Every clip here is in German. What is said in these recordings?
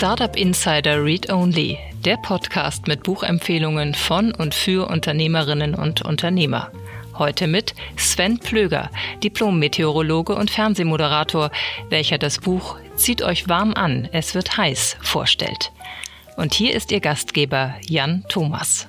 Startup Insider Read Only, der Podcast mit Buchempfehlungen von und für Unternehmerinnen und Unternehmer. Heute mit Sven Plöger, Diplom-Meteorologe und Fernsehmoderator, welcher das Buch Zieht euch warm an, es wird heiß vorstellt. Und hier ist Ihr Gastgeber Jan Thomas.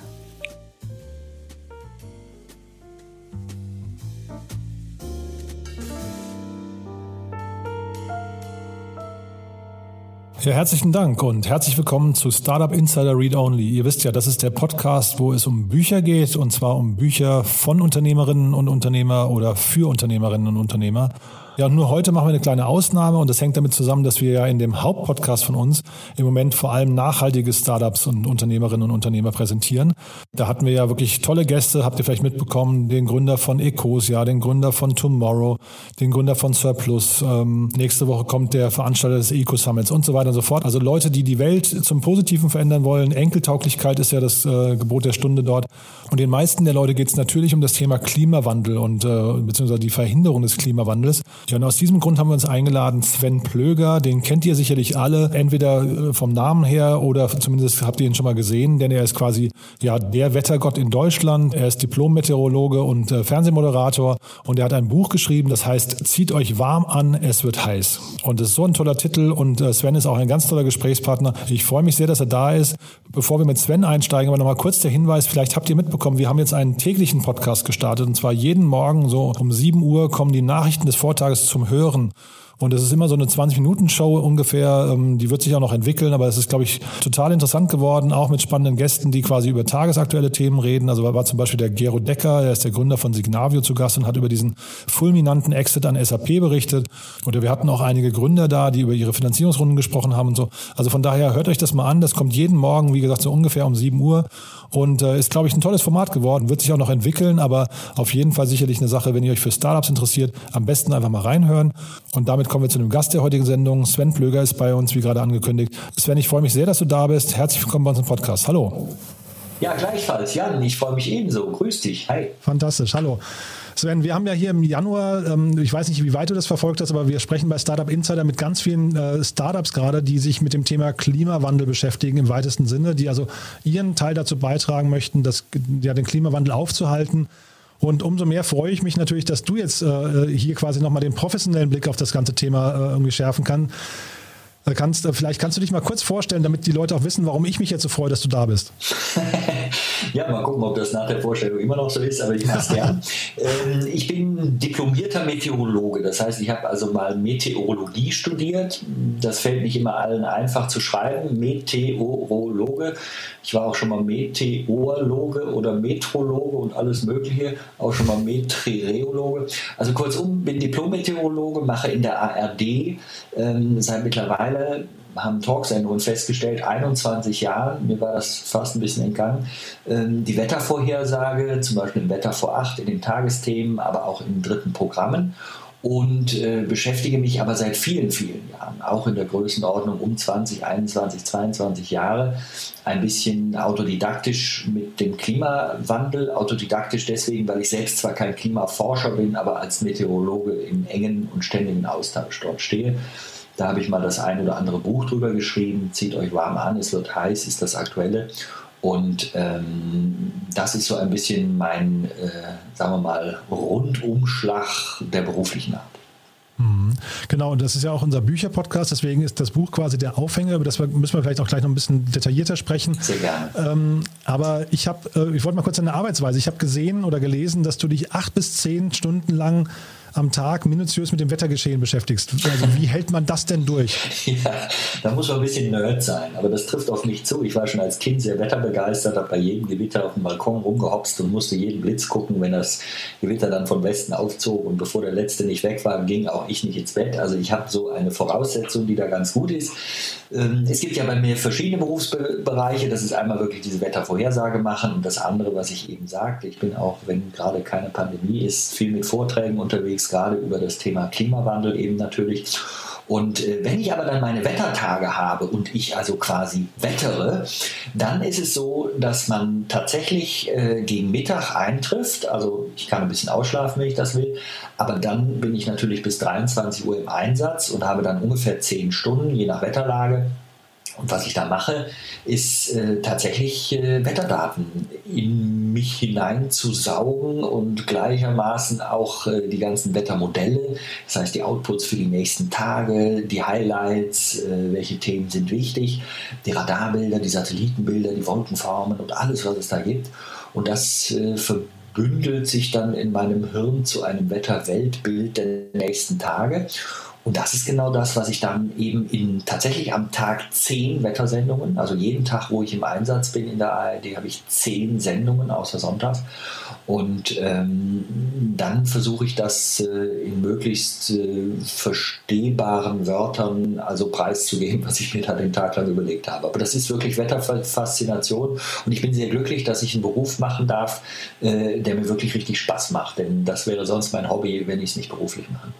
Ja, herzlichen Dank und herzlich willkommen zu Startup Insider Read Only. Ihr wisst ja, das ist der Podcast, wo es um Bücher geht und zwar um Bücher von Unternehmerinnen und Unternehmer oder für Unternehmerinnen und Unternehmer. Ja, nur heute machen wir eine kleine Ausnahme und das hängt damit zusammen, dass wir ja in dem Hauptpodcast von uns im Moment vor allem nachhaltige Startups und Unternehmerinnen und Unternehmer präsentieren. Da hatten wir ja wirklich tolle Gäste, habt ihr vielleicht mitbekommen, den Gründer von Ecosia, den Gründer von Tomorrow, den Gründer von Surplus. Ähm, nächste Woche kommt der Veranstalter des Eco Summits und so weiter und so fort. Also Leute, die die Welt zum Positiven verändern wollen. Enkeltauglichkeit ist ja das äh, Gebot der Stunde dort. Und den meisten der Leute geht es natürlich um das Thema Klimawandel und äh, beziehungsweise die Verhinderung des Klimawandels. Ja, und aus diesem Grund haben wir uns eingeladen, Sven Plöger, den kennt ihr sicherlich alle, entweder äh, vom Namen her oder zumindest habt ihr ihn schon mal gesehen, denn er ist quasi ja der Wettergott in Deutschland. Er ist Diplom-Meteorologe und äh, Fernsehmoderator und er hat ein Buch geschrieben, das heißt Zieht euch warm an, es wird heiß. Und das ist so ein toller Titel und äh, Sven ist auch ein ganz toller Gesprächspartner. Ich freue mich sehr, dass er da ist. Bevor wir mit Sven einsteigen, aber nochmal kurz der Hinweis, vielleicht habt ihr mitbekommen, wir haben jetzt einen täglichen Podcast gestartet und zwar jeden Morgen so um 7 Uhr kommen die Nachrichten des Vortages zum Hören. Und es ist immer so eine 20-Minuten-Show ungefähr. Ähm, die wird sich auch noch entwickeln, aber es ist, glaube ich, total interessant geworden, auch mit spannenden Gästen, die quasi über tagesaktuelle Themen reden. Also war zum Beispiel der Gero Decker, der ist der Gründer von Signavio zu Gast und hat über diesen fulminanten Exit an SAP berichtet. Oder wir hatten auch einige Gründer da, die über ihre Finanzierungsrunden gesprochen haben und so. Also von daher hört euch das mal an. Das kommt jeden Morgen, wie gesagt, so ungefähr um 7 Uhr und äh, ist, glaube ich, ein tolles Format geworden. Wird sich auch noch entwickeln, aber auf jeden Fall sicherlich eine Sache, wenn ihr euch für Startups interessiert, am besten einfach mal reinhören. Und damit kommen wir zu dem Gast der heutigen Sendung. Sven Plöger ist bei uns, wie gerade angekündigt. Sven, ich freue mich sehr, dass du da bist. Herzlich willkommen bei uns im Podcast. Hallo. Ja, gleichfalls. Jan, ich freue mich ebenso. Grüß dich. Hi. Fantastisch. Hallo. Sven, wir haben ja hier im Januar, ähm, ich weiß nicht, wie weit du das verfolgt hast, aber wir sprechen bei Startup Insider mit ganz vielen äh, Startups gerade, die sich mit dem Thema Klimawandel beschäftigen im weitesten Sinne, die also ihren Teil dazu beitragen möchten, das, ja, den Klimawandel aufzuhalten. Und umso mehr freue ich mich natürlich, dass du jetzt äh, hier quasi nochmal den professionellen Blick auf das ganze Thema äh, irgendwie schärfen kann. Äh, kannst, äh, vielleicht kannst du dich mal kurz vorstellen, damit die Leute auch wissen, warum ich mich jetzt so freue, dass du da bist. ja, mal gucken, ob das nach der Vorstellung immer noch so ist, aber ich mache es gern. Ähm, ich bin diplomierter Meteorologe, das heißt, ich habe also mal Meteorologie studiert. Das fällt nicht immer allen einfach zu schreiben. Meteorologe. Ich war auch schon mal Meteorologe oder Metrologe und alles Mögliche, auch schon mal Meteorologe. Also kurzum, bin Diplom-Meteorologe, mache in der ARD ähm, seit mittlerweile haben Talksendungen festgestellt, 21 Jahren, mir war das fast ein bisschen entgangen, ähm, die Wettervorhersage, zum Beispiel im Wetter vor 8 in den Tagesthemen, aber auch in dritten Programmen und äh, beschäftige mich aber seit vielen, vielen Jahren, auch in der Größenordnung um 20, 21, 22 Jahre, ein bisschen autodidaktisch mit dem Klimawandel. Autodidaktisch deswegen, weil ich selbst zwar kein Klimaforscher bin, aber als Meteorologe im engen und ständigen Austausch dort stehe. Da habe ich mal das ein oder andere Buch drüber geschrieben. Zieht euch warm an, es wird heiß, ist das aktuelle. Und ähm, das ist so ein bisschen mein, äh, sagen wir mal, Rundumschlag der beruflichen Art. Mhm. Genau, und das ist ja auch unser Bücherpodcast, deswegen ist das Buch quasi der Aufhänger, über das müssen wir vielleicht auch gleich noch ein bisschen detaillierter sprechen. Sehr gerne. Ähm, aber ich habe, äh, ich wollte mal kurz deine Arbeitsweise. Ich habe gesehen oder gelesen, dass du dich acht bis zehn Stunden lang am Tag minutiös mit dem Wettergeschehen beschäftigst. Also wie hält man das denn durch? Ja, da muss man ein bisschen Nerd sein, aber das trifft auf mich zu. Ich war schon als Kind sehr wetterbegeistert, habe bei jedem Gewitter auf dem Balkon rumgehopst und musste jeden Blitz gucken, wenn das Gewitter dann vom Westen aufzog und bevor der letzte nicht weg war, ging auch ich nicht ins Bett. Also ich habe so eine Voraussetzung, die da ganz gut ist. Ähm, es gibt ja bei mir verschiedene Berufsbereiche. Das ist einmal wirklich diese Wettervorhersage machen und das andere, was ich eben sagte. Ich bin auch, wenn gerade keine Pandemie ist, viel mit Vorträgen unterwegs, gerade über das Thema Klimawandel eben natürlich. Und äh, wenn ich aber dann meine Wettertage habe und ich also quasi wettere, dann ist es so, dass man tatsächlich äh, gegen Mittag eintrifft. Also ich kann ein bisschen ausschlafen, wenn ich das will. Aber dann bin ich natürlich bis 23 Uhr im Einsatz und habe dann ungefähr 10 Stunden, je nach Wetterlage, Und was ich da mache, ist äh, tatsächlich äh, Wetterdaten in mich hineinzusaugen und gleichermaßen auch äh, die ganzen Wettermodelle, das heißt die Outputs für die nächsten Tage, die Highlights, äh, welche Themen sind wichtig, die Radarbilder, die Satellitenbilder, die Wolkenformen und alles, was es da gibt. Und das äh, verbündelt sich dann in meinem Hirn zu einem Wetterweltbild der nächsten Tage. Und das ist genau das, was ich dann eben in tatsächlich am Tag zehn Wettersendungen, also jeden Tag, wo ich im Einsatz bin in der ARD, habe ich zehn Sendungen außer Sonntags. Und ähm, dann versuche ich das äh, in möglichst äh, verstehbaren Wörtern also preiszugeben, was ich mir da den Tag lang überlegt habe. Aber das ist wirklich Wetterfaszination und ich bin sehr glücklich, dass ich einen Beruf machen darf, äh, der mir wirklich richtig Spaß macht. Denn das wäre sonst mein Hobby, wenn ich es nicht beruflich mache.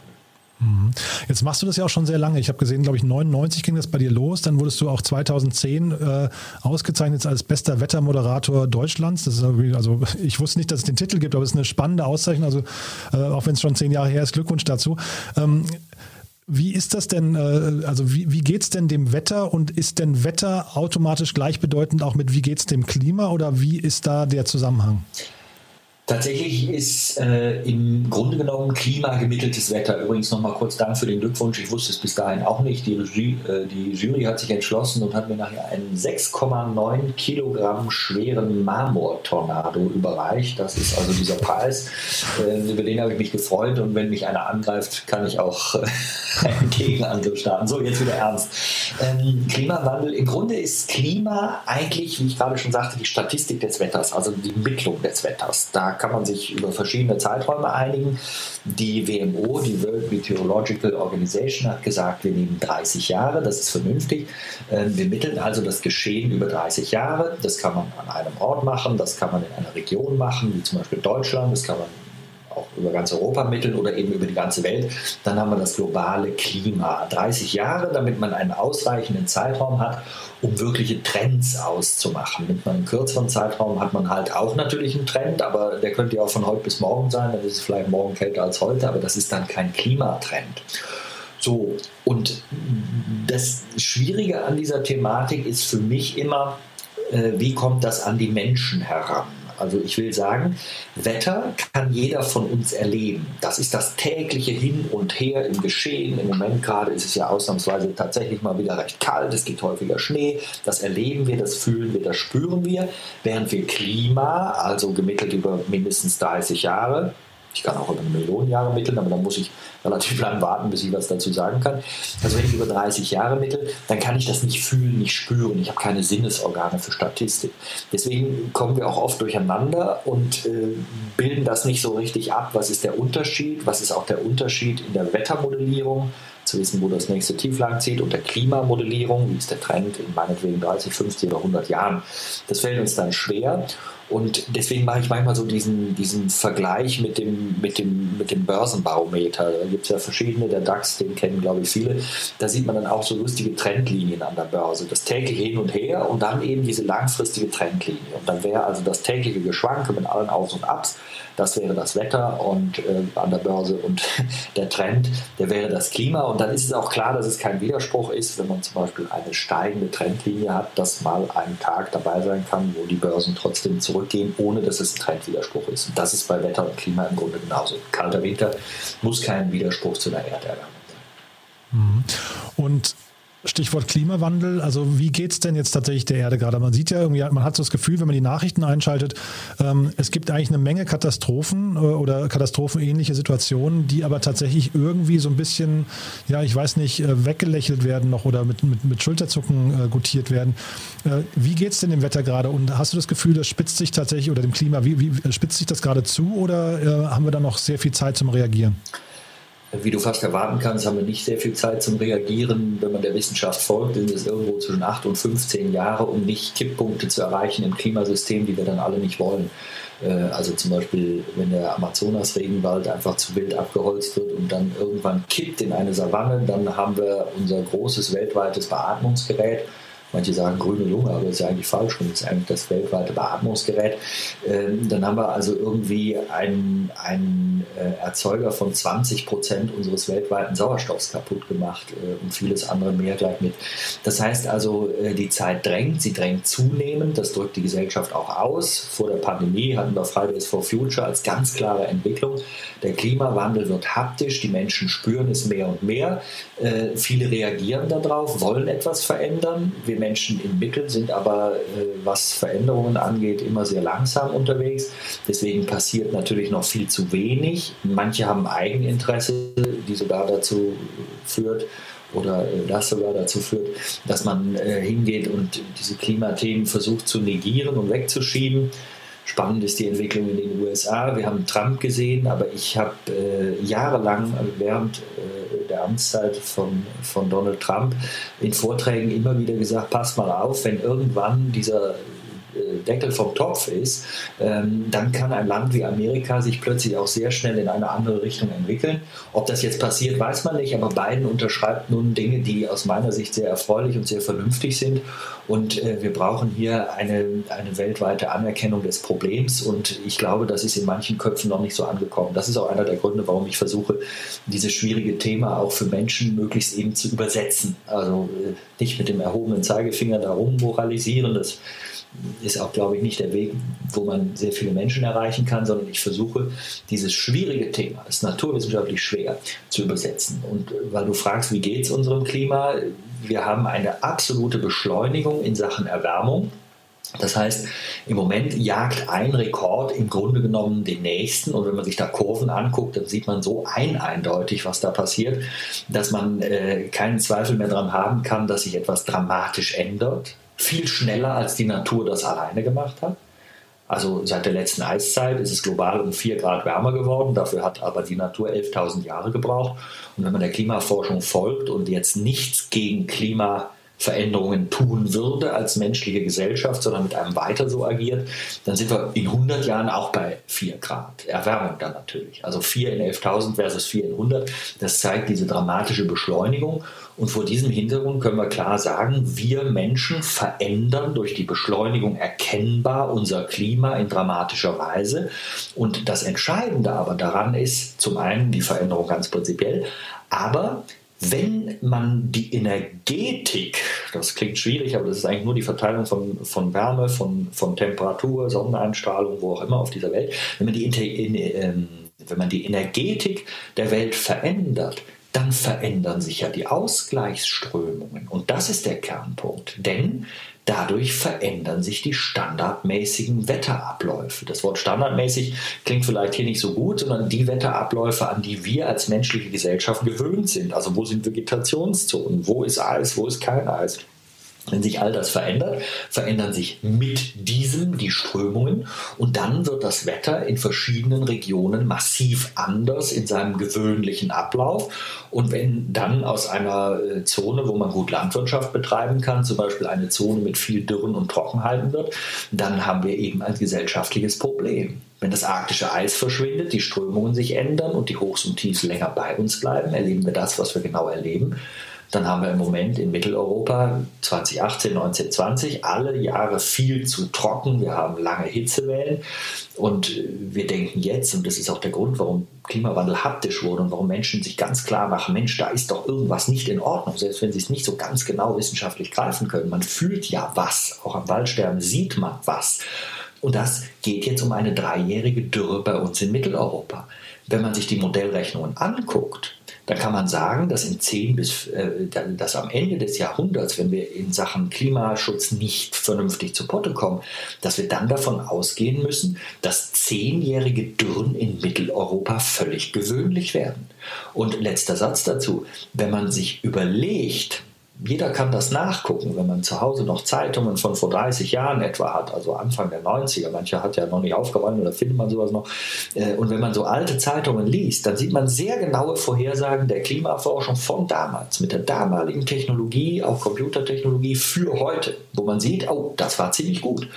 Mhm. Jetzt machst du das ja auch schon sehr lange. Ich habe gesehen, glaube ich, 99 ging das bei dir los. Dann wurdest du auch 2010 äh, ausgezeichnet als bester Wettermoderator Deutschlands. Das ist also ich wusste nicht, dass es den Titel gibt, aber es ist eine spannende Auszeichnung. Also äh, auch wenn es schon zehn Jahre her ist, Glückwunsch dazu. Ähm, wie ist das denn, äh, also wie, wie geht es denn dem Wetter und ist denn Wetter automatisch gleichbedeutend auch mit wie geht es dem Klima oder wie ist da der Zusammenhang? Tatsächlich ist äh, im Grunde genommen klimagemitteltes Wetter. Übrigens nochmal kurz Dank für den Glückwunsch. Ich wusste es bis dahin auch nicht. Die, Regie, äh, die Jury hat sich entschlossen und hat mir nachher einen 6,9 Kilogramm schweren Marmortornado überreicht. Das ist also dieser Preis. Äh, über den habe ich mich gefreut. Und wenn mich einer angreift, kann ich auch äh, einen Gegenangriff starten. So, jetzt wieder ernst. Ähm, Klimawandel. Im Grunde ist Klima eigentlich, wie ich gerade schon sagte, die Statistik des Wetters, also die Mittlung des Wetters. Da kann man sich über verschiedene Zeiträume einigen. Die WMO, die World Meteorological Organization, hat gesagt, wir nehmen 30 Jahre, das ist vernünftig. Ähm, wir mitteln also das Geschehen über 30 Jahre. Das kann man an einem Ort machen, das kann man in einer Region machen, wie zum Beispiel Deutschland, das kann man auch über ganz Europa mitteln oder eben über die ganze Welt. Dann haben wir das globale Klima. 30 Jahre, damit man einen ausreichenden Zeitraum hat, um wirkliche Trends auszumachen. Mit einem kürzeren Zeitraum hat man halt auch natürlich einen Trend, aber der könnte ja auch von heute bis morgen sein. Dann ist es vielleicht morgen kälter als heute, aber das ist dann kein Klimatrend. So, und das Schwierige an dieser Thematik ist für mich immer, äh, wie kommt das an die Menschen heran? Also ich will sagen, Wetter kann jeder von uns erleben. Das ist das tägliche Hin und Her im Geschehen. Im Moment gerade ist es ja ausnahmsweise tatsächlich mal wieder recht kalt, es gibt häufiger Schnee. Das erleben wir, das fühlen wir, das spüren wir. Während wir Klima, also gemittelt über mindestens 30 Jahre, ich kann auch über eine Million Jahre mitteln, aber dann muss ich relativ lang warten, bis ich was dazu sagen kann. Also wenn ich über 30 Jahre mittel, dann kann ich das nicht fühlen, nicht spüren. Ich habe keine Sinnesorgane für Statistik. Deswegen kommen wir auch oft durcheinander und äh, bilden das nicht so richtig ab. Was ist der Unterschied? Was ist auch der Unterschied in der Wettermodellierung? zu wissen, wo das nächste Tieflang zieht und der Klimamodellierung, wie ist der Trend in meinetwegen 30, 50 oder 100 Jahren. Das fällt uns dann schwer und deswegen mache ich manchmal so diesen, diesen Vergleich mit dem, mit, dem, mit dem Börsenbarometer. Da gibt es ja verschiedene, der DAX, den kennen glaube ich viele. Da sieht man dann auch so lustige Trendlinien an der Börse. Das tägliche Hin und Her und dann eben diese langfristige Trendlinie. Und dann wäre also das tägliche Geschwanke mit allen Auf und Abs, das wäre das Wetter und äh, an der Börse und der Trend, der wäre das Klima. Und dann ist es auch klar, dass es kein Widerspruch ist, wenn man zum Beispiel eine steigende Trendlinie hat, dass mal ein Tag dabei sein kann, wo die Börsen trotzdem zurück zurückgehen, ohne dass es ein Trendwiderspruch ist. Und das ist bei Wetter und Klima im Grunde genauso. Kalter Winter muss kein Widerspruch zu einer Erderwärmung sein. Mhm. Und Stichwort Klimawandel. Also wie geht es denn jetzt tatsächlich der Erde gerade? Man sieht ja irgendwie, man hat so das Gefühl, wenn man die Nachrichten einschaltet, ähm, es gibt eigentlich eine Menge Katastrophen äh, oder katastrophenähnliche Situationen, die aber tatsächlich irgendwie so ein bisschen, ja, ich weiß nicht, äh, weggelächelt werden noch oder mit, mit, mit Schulterzucken äh, gutiert werden. Äh, wie geht es denn dem Wetter gerade? Und hast du das Gefühl, das spitzt sich tatsächlich oder dem Klima, wie, wie spitzt sich das gerade zu oder äh, haben wir da noch sehr viel Zeit zum Reagieren? Wie du fast erwarten kannst, haben wir nicht sehr viel Zeit zum Reagieren. Wenn man der Wissenschaft folgt, sind es irgendwo zwischen 8 und 15 Jahre, um nicht Kipppunkte zu erreichen im Klimasystem, die wir dann alle nicht wollen. Äh, also zum Beispiel, wenn der Amazonas-Regenwald einfach zu wild abgeholzt wird und dann irgendwann kippt in eine Savanne, dann haben wir unser großes weltweites Beatmungsgerät manche sagen grüne Lunge, aber das ist ja eigentlich falsch und ist eigentlich das weltweite Beatmungsgerät. Ähm, dann haben wir also irgendwie einen, äh, Erzeuger von 20 Prozent unseres weltweiten Sauerstoffs kaputt gemacht äh, und vieles andere mehr gleich mit. Das heißt also, äh, die Zeit drängt, sie drängt zunehmend, das drückt die Gesellschaft auch aus. Vor der Pandemie hatten wir Fridays for Future als ganz klare Entwicklung. Der Klimawandel wird haptisch, die Menschen spüren es mehr und mehr. Äh, viele reagieren darauf, wollen etwas verändern. Wir Menschen im Mittel sind aber, äh, was Veränderungen angeht, immer sehr langsam unterwegs. Deswegen passiert natürlich noch viel zu wenig. Manche haben Eigeninteresse, die sogar dazu führt, oder äh, das sogar dazu führt, dass man äh, hingeht und diese Klimathemen versucht zu negieren und wegzuschieben. Spannend ist die Entwicklung in den USA. Wir haben Trump gesehen, aber ich habe äh, jahrelang während äh, der Amtszeit von, von Donald Trump in Vorträgen immer wieder gesagt, passt mal auf, wenn irgendwann dieser Deckel vom Topf ist, ähm, dann kann ein Land wie Amerika sich plötzlich auch sehr schnell in eine andere Richtung entwickeln. Ob das jetzt passiert, weiß man nicht, aber Biden unterschreibt nun Dinge, die aus meiner Sicht sehr erfreulich und sehr vernünftig sind. Und äh, wir brauchen hier eine, eine weltweite Anerkennung des Problems. Und ich glaube, das ist in manchen Köpfen noch nicht so angekommen. Das ist auch einer der Gründe, warum ich versuche, dieses schwierige Thema auch für Menschen möglichst eben zu übersetzen. Also äh, nicht mit dem erhobenen Zeigefinger darum moralisieren. Das ist auch, glaube ich, nicht der Weg, wo man sehr viele Menschen erreichen kann, sondern ich versuche, dieses schwierige Thema, das ist naturwissenschaftlich schwer zu übersetzen. Und weil du fragst, wie geht es unserem Klima? Wir haben eine absolute Beschleunigung in Sachen Erwärmung. Das heißt, im Moment jagt ein Rekord im Grunde genommen den nächsten. Und wenn man sich da Kurven anguckt, dann sieht man so ein eindeutig, was da passiert, dass man äh, keinen Zweifel mehr daran haben kann, dass sich etwas dramatisch ändert viel schneller, als die Natur das alleine gemacht hat. Also seit der letzten Eiszeit ist es global um 4 Grad wärmer geworden. Dafür hat aber die Natur 11.000 Jahre gebraucht. Und wenn man der Klimaforschung folgt und jetzt nichts gegen Klima Veränderungen tun würde als menschliche Gesellschaft, sondern mit einem weiter so agiert, dann sind wir in 100 Jahren auch bei 4 Grad. Erwärmung dann natürlich. Also 4 in 11.000 versus 4 in 100. Das zeigt diese dramatische Beschleunigung. Und vor diesem Hintergrund können wir klar sagen, wir Menschen verändern durch die Beschleunigung erkennbar unser Klima in dramatischer Weise. Und das Entscheidende aber daran ist zum einen die Veränderung ganz prinzipiell, aber wenn man die Energetik, das klingt schwierig, aber das ist eigentlich nur die Verteilung von, von Wärme, von, von Temperatur, Sonneneinstrahlung, wo auch immer auf dieser Welt, wenn man die, ähm, wenn man die Energetik der Welt verändert, dann verändern sich ja die Ausgleichsströmungen. Und das ist der Kernpunkt. Denn Dadurch verändern sich die standardmäßigen Wetterabläufe. Das Wort standardmäßig klingt vielleicht hier nicht so gut, sondern die Wetterabläufe, an die wir als menschliche Gesellschaft gewöhnt sind. Also wo sind Vegetationszonen, wo ist Eis, wo ist kein Eis. Wenn sich all das verändert, verändern sich mit diesem die Strömungen und dann wird das Wetter in verschiedenen Regionen massiv anders in seinem gewöhnlichen Ablauf. Und wenn dann aus einer äh, Zone, wo man gut Landwirtschaft betreiben kann, zum Beispiel eine Zone mit viel Dürren und Trockenheiten wird, dann haben wir eben ein gesellschaftliches Problem. Wenn das arktische Eis verschwindet, die Strömungen sich ändern und die Hochs und Tiefs länger bei uns bleiben, erleben wir das, was wir genau erleben. Dann haben wir im Moment in Mitteleuropa 2018, 19, 20 alle Jahre viel zu trocken. Wir haben lange Hitzewellen und wir denken jetzt, und das ist auch der Grund, warum Klimawandel haptisch wurde und warum Menschen sich ganz klar machen, Mensch, da ist doch irgendwas nicht in Ordnung, selbst wenn sie es nicht so ganz genau wissenschaftlich greifen können. Man fühlt ja was, auch am Waldsterben sieht man was. Und das geht jetzt um eine dreijährige Dürre bei uns in Mitteleuropa. Wenn man sich die Modellrechnungen anguckt, dann kann man sagen, dass in 10 bis äh, dass am Ende des Jahrhunderts, wenn wir in Sachen Klimaschutz nicht vernünftig zu Potte kommen, dass wir dann davon ausgehen müssen, dass zehnjährige Dürren in Mitteleuropa völlig gewöhnlich werden. Und letzter Satz dazu, wenn man sich überlegt, jeder kann das nachgucken, wenn man zu Hause noch Zeitungen von vor 30 Jahren etwa hat, also Anfang der 90er, manche hat ja noch nicht aufgeräumt oder findet man sowas noch. Äh, und wenn man so alte Zeitungen liest, dann sieht man sehr genaue Vorhersagen der Klimaforschung von damals, mit der damaligen Technologie, auch Computertechnologie für heute, wo man sieht, oh, das war ziemlich gut.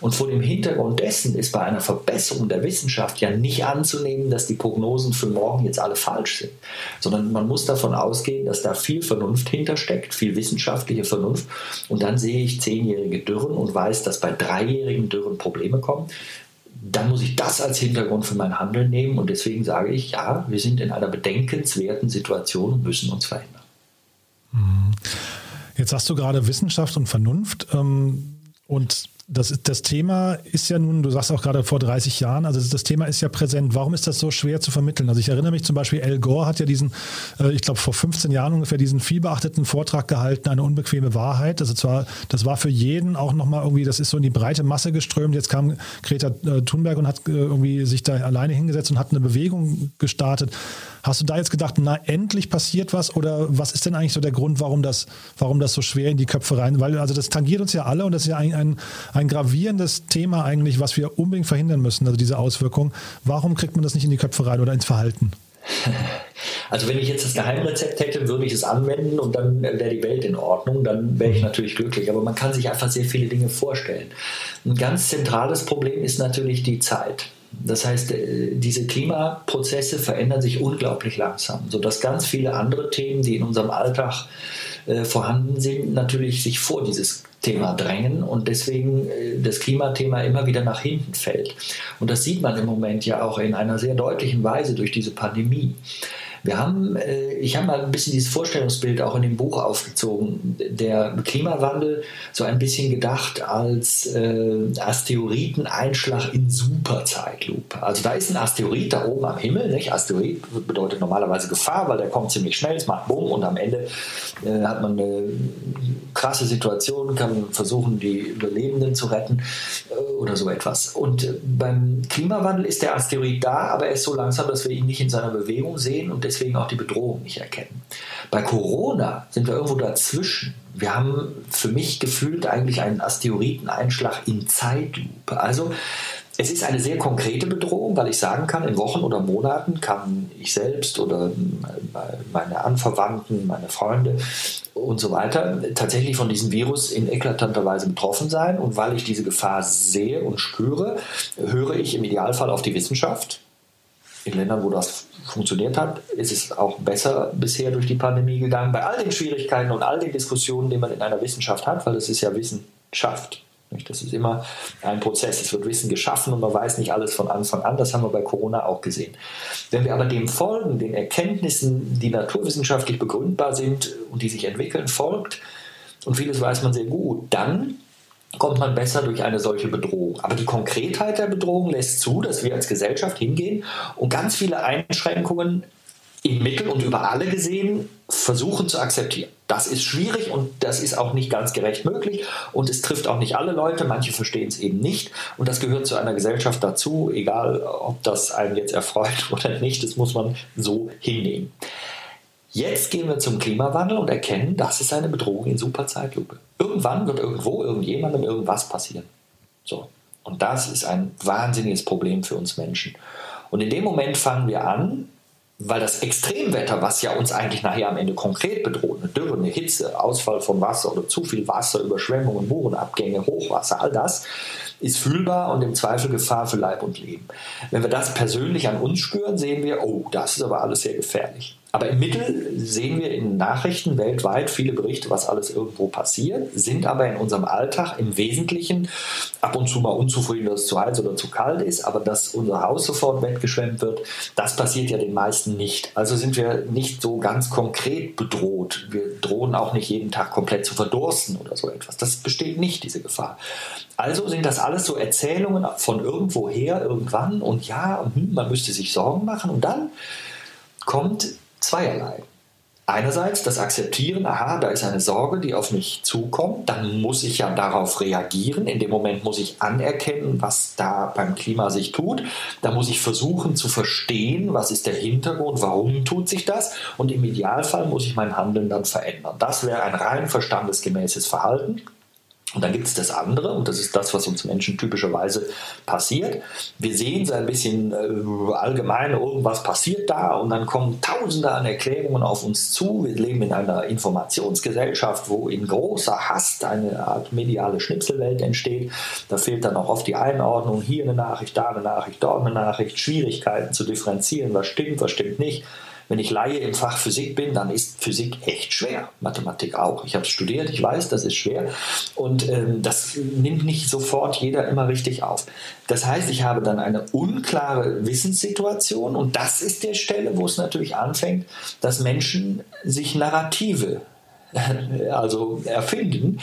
Und vor dem Hintergrund dessen ist bei einer Verbesserung der Wissenschaft ja nicht anzunehmen, dass die Prognosen für morgen jetzt alle falsch sind, sondern man muss davon ausgehen, dass da viel Vernunft hintersteckt, viel viel wissenschaftliche Vernunft. Und dann sehe ich zehnjährige Dürren und weiß, dass bei dreijährigen Dürren Probleme kommen. Dann muss ich das als Hintergrund für mein Handeln nehmen. Und deswegen sage ich, ja, wir sind in einer bedenkenswerten Situation und müssen uns verändern. Mhm. Jetzt hast du gerade Wissenschaft und Vernunft. Ähm, und das, das Thema ist ja nun, du sagst auch gerade vor 30 Jahren, also das Thema ist ja präsent. Warum ist das so schwer zu vermitteln? Also ich erinnere mich zum Beispiel, Al Gore hat ja diesen, äh, ich glaube vor 15 Jahren ungefähr diesen vielbeachteten Vortrag gehalten, eine unbequeme Wahrheit. Also zwar, das war für jeden auch nochmal irgendwie, das ist so in die breite Masse geströmt. Jetzt kam Greta äh, Thunberg und hat äh, irgendwie sich da alleine hingesetzt und hat eine Bewegung gestartet. Hast du da jetzt gedacht, na endlich passiert was oder was ist denn eigentlich so der Grund, warum das, warum das so schwer in die Köpfe rein? Weil also das tangiert uns ja alle und das ist ja ein, ein, ein gravierendes Thema eigentlich, was wir unbedingt verhindern müssen, also diese Auswirkungen. Warum kriegt man das nicht in die Köpfe rein oder ins Verhalten? Also wenn ich jetzt das Geheimrezept hätte, würde ich es anwenden und dann wäre die Welt in Ordnung, dann wäre ich natürlich glücklich. Aber man kann sich einfach sehr viele Dinge vorstellen. Ein ganz zentrales Problem ist natürlich die Zeit. Das heißt, äh, diese Klimaprozesse verändern sich unglaublich langsam, sodass ganz viele andere Themen, die in unserem Alltag äh, vorhanden sind, natürlich sich vor dieses Thema drängen und deswegen äh, das Klimathema immer wieder nach hinten fällt. Und das sieht man im Moment ja auch in einer sehr deutlichen Weise durch diese Pandemie. Wir haben, äh, ich habe mal ein bisschen dieses Vorstellungsbild auch in dem Buch aufgezogen. Der Klimawandel so ein bisschen gedacht als äh, Asteroideneinschlag in Superzeitlupe. Also da ist ein Asteroid da oben am Himmel. Nicht? Asteroid bedeutet normalerweise Gefahr, weil der kommt ziemlich schnell, es macht Bumm und am Ende äh, hat man eine krasse Situation, kann versuchen, die Überlebenden zu retten äh, oder so etwas. Und äh, beim Klimawandel ist der Asteroid da, aber er ist so langsam, dass wir ihn nicht in seiner Bewegung sehen und deswegen auch die Bedrohung nicht erkennen. Bei Corona sind wir irgendwo dazwischen. Wir haben für mich gefühlt eigentlich einen Asteroideneinschlag in Zeitlupe. Also es ist eine sehr konkrete Bedrohung, weil ich sagen kann, in Wochen oder Monaten kann ich selbst oder meine Anverwandten, meine Freunde und so weiter tatsächlich von diesem Virus in eklatanter Weise betroffen sein. Und weil ich diese Gefahr sehe und spüre, höre ich im Idealfall auf die Wissenschaft. In Ländern, wo das funktioniert hat, ist es auch besser bisher durch die Pandemie gegangen. Bei all den Schwierigkeiten und all den Diskussionen, die man in einer Wissenschaft hat, weil es ist ja Wissenschaft. Das ist immer ein Prozess. Es wird Wissen geschaffen und man weiß nicht alles von Anfang an. Das haben wir bei Corona auch gesehen. Wenn wir aber dem folgen, den Erkenntnissen, die naturwissenschaftlich begründbar sind und die sich entwickeln, folgt, und vieles weiß man sehr gut, dann kommt man besser durch eine solche Bedrohung. Aber die Konkretheit der Bedrohung lässt zu, dass wir als Gesellschaft hingehen und ganz viele Einschränkungen im Mittel und über alle gesehen versuchen zu akzeptieren. Das ist schwierig und das ist auch nicht ganz gerecht möglich und es trifft auch nicht alle Leute, manche verstehen es eben nicht und das gehört zu einer Gesellschaft dazu, egal ob das einen jetzt erfreut oder nicht, das muss man so hinnehmen. Jetzt gehen wir zum Klimawandel und erkennen, das ist eine Bedrohung in Superzeitlupe. Irgendwann wird irgendwo irgendjemandem irgendwas passieren. So. Und das ist ein wahnsinniges Problem für uns Menschen. Und in dem Moment fangen wir an, weil das Extremwetter, was ja uns eigentlich nachher am Ende konkret bedroht, eine Dürre, eine Hitze, Ausfall von Wasser oder zu viel Wasser, Überschwemmungen, Burenabgänge, Hochwasser, all das ist fühlbar und im Zweifel Gefahr für Leib und Leben. Wenn wir das persönlich an uns spüren, sehen wir, oh, das ist aber alles sehr gefährlich. Aber im Mittel sehen wir in Nachrichten weltweit viele Berichte, was alles irgendwo passiert, sind aber in unserem Alltag im Wesentlichen ab und zu mal unzufrieden, dass es zu heiß oder zu kalt ist, aber dass unser Haus sofort weggeschwemmt wird, das passiert ja den meisten nicht. Also sind wir nicht so ganz konkret bedroht. Wir drohen auch nicht jeden Tag komplett zu verdursten oder so etwas. Das besteht nicht, diese Gefahr. Also sind das alles so Erzählungen von irgendwoher, irgendwann und ja, hm, man müsste sich Sorgen machen und dann kommt zweierlei. Einerseits das Akzeptieren, aha, da ist eine Sorge, die auf mich zukommt, dann muss ich ja darauf reagieren. In dem Moment muss ich anerkennen, was da beim Klima sich tut. Da muss ich versuchen zu verstehen, was ist der Hintergrund, warum tut sich das. Und im Idealfall muss ich mein Handeln dann verändern. Das wäre ein rein verstandesgemäßes Verhalten. Und dann gibt es das andere, und das ist das, was uns Menschen typischerweise passiert. Wir sehen so ein bisschen äh, allgemein, irgendwas passiert da, und dann kommen Tausende an Erklärungen auf uns zu. Wir leben in einer Informationsgesellschaft, wo in großer Hast eine Art mediale Schnipselwelt entsteht. Da fehlt dann auch oft die Einordnung. Hier eine Nachricht, da eine Nachricht, dort eine Nachricht, Schwierigkeiten zu differenzieren, was stimmt, was stimmt nicht. Wenn ich Laie im Fach Physik bin, dann ist Physik echt schwer. Mathematik auch. Ich habe studiert, ich weiß, das ist schwer. Und ähm, das nimmt nicht sofort jeder immer richtig auf. Das heißt, ich habe dann eine unklare Wissenssituation und das ist der Stelle, wo es natürlich anfängt, dass Menschen sich Narrative also erfinden.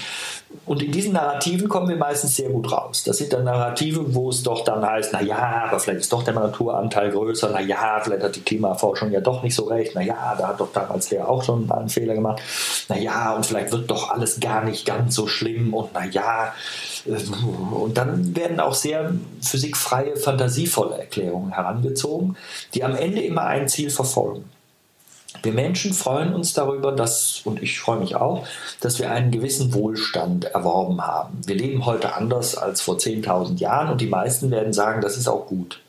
Und in diesen Narrativen kommen wir meistens sehr gut raus. Das sind dann Narrative, wo es doch dann heißt, na ja, aber vielleicht ist doch der Naturanteil größer, na ja, vielleicht hat die Klimaforschung ja doch nicht so recht, na ja, da hat doch damals der auch schon einen Fehler gemacht, na ja, und vielleicht wird doch alles gar nicht ganz so schlimm und na ja, äh, und dann werden auch sehr physikfreie, fantasievolle Erklärungen herangezogen, die am Ende immer ein Ziel verfolgen. Wir Menschen freuen uns darüber, dass, und ich freue mich auch, dass wir einen gewissen Wohlstand erworben haben. Wir leben heute anders als vor 10.000 Jahren und die meisten werden sagen, das ist auch gut.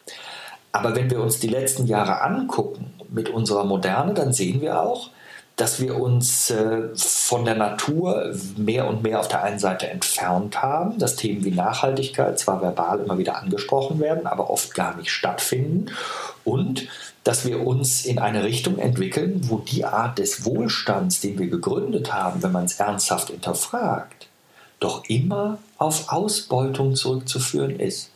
Aber wenn wir uns die letzten Jahre angucken mit unserer Moderne, dann sehen wir auch, dass wir uns äh, von der Natur mehr und mehr auf der einen Seite entfernt haben, dass Themen wie Nachhaltigkeit zwar verbal immer wieder angesprochen werden, aber oft gar nicht stattfinden und dass wir uns in eine Richtung entwickeln, wo die Art des Wohlstands, den wir gegründet haben, wenn man es ernsthaft hinterfragt, doch immer auf Ausbeutung zurückzuführen ist.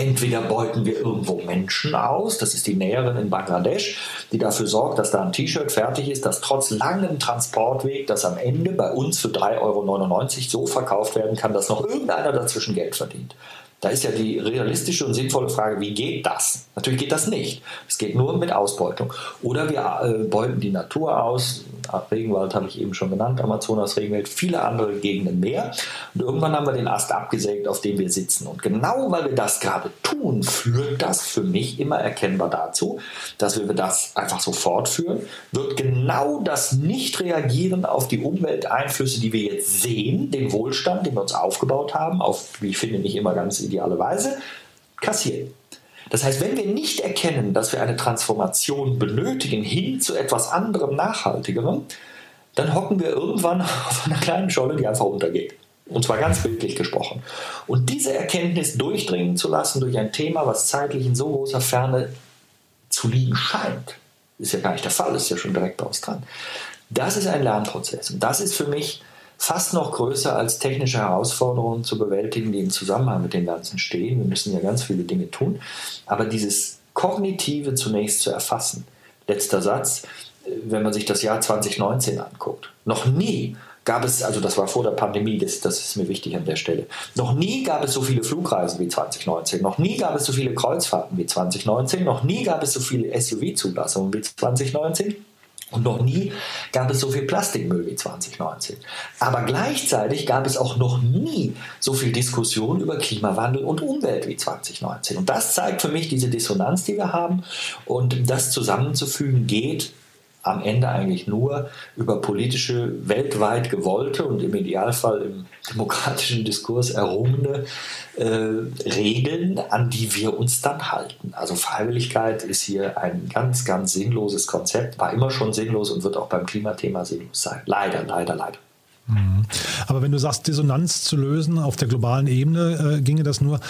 Entweder beuten wir irgendwo Menschen aus, das ist die Näherin in Bangladesch, die dafür sorgt, dass da ein T-Shirt fertig ist, das trotz langem Transportweg, das am Ende bei uns für 3,99 Euro so verkauft werden kann, dass noch irgendeiner dazwischen Geld verdient. Da ist ja die realistische und sinnvolle Frage, wie geht das? Natürlich geht das nicht. Es geht nur mit Ausbeutung. Oder wir äh, beuten die Natur aus. Regenwald habe ich eben schon genannt, Amazonas, Regenwald, viele andere Gegenden mehr. Und irgendwann haben wir den Ast abgesägt, auf dem wir sitzen. Und genau weil wir das gerade tun, führt das für mich immer erkennbar dazu, dass wir das einfach so fortführen, wird genau das Nicht-Reagieren auf die Umwelteinflüsse, die wir jetzt sehen, den Wohlstand, den wir uns aufgebaut haben, auf, wie ich finde, nicht immer ganz ideale Weise, kassieren. Das heißt, wenn wir nicht erkennen, dass wir eine Transformation benötigen hin zu etwas anderem, nachhaltigerem, dann hocken wir irgendwann auf einer kleinen Scholle, die einfach untergeht. Und zwar ganz bildlich gesprochen. Und diese Erkenntnis durchdringen zu lassen durch ein Thema, was zeitlich in so großer Ferne zu liegen scheint, ist ja gar nicht der Fall, ist ja schon direkt bei dran. Das ist ein Lernprozess. Und das ist für mich fast noch größer als technische Herausforderungen zu bewältigen, die im Zusammenhang mit dem Ganzen stehen. Wir müssen ja ganz viele Dinge tun. Aber dieses Kognitive zunächst zu erfassen. Letzter Satz, wenn man sich das Jahr 2019 anguckt. Noch nie gab es, also das war vor der Pandemie, das, das ist mir wichtig an der Stelle, noch nie gab es so viele Flugreisen wie 2019, noch nie gab es so viele Kreuzfahrten wie 2019, noch nie gab es so viele SUV-Zulassungen wie 2019. Und noch nie gab es so viel Plastikmüll wie 2019. Aber gleichzeitig gab es auch noch nie so viel Diskussion über Klimawandel und Umwelt wie 2019. Und das zeigt für mich diese Dissonanz, die wir haben. Und das zusammenzufügen geht am Ende eigentlich nur über politische, weltweit gewollte und im Idealfall im demokratischen Diskurs errungene äh, Regeln, an die wir uns dann halten. Also Freiwilligkeit ist hier ein ganz, ganz sinnloses Konzept, war immer schon sinnlos und wird auch beim Klimathema sinnlos sein. Leider, leider, leider. Mhm. Aber wenn du sagst, Dissonanz zu lösen auf der globalen Ebene, äh, ginge das nur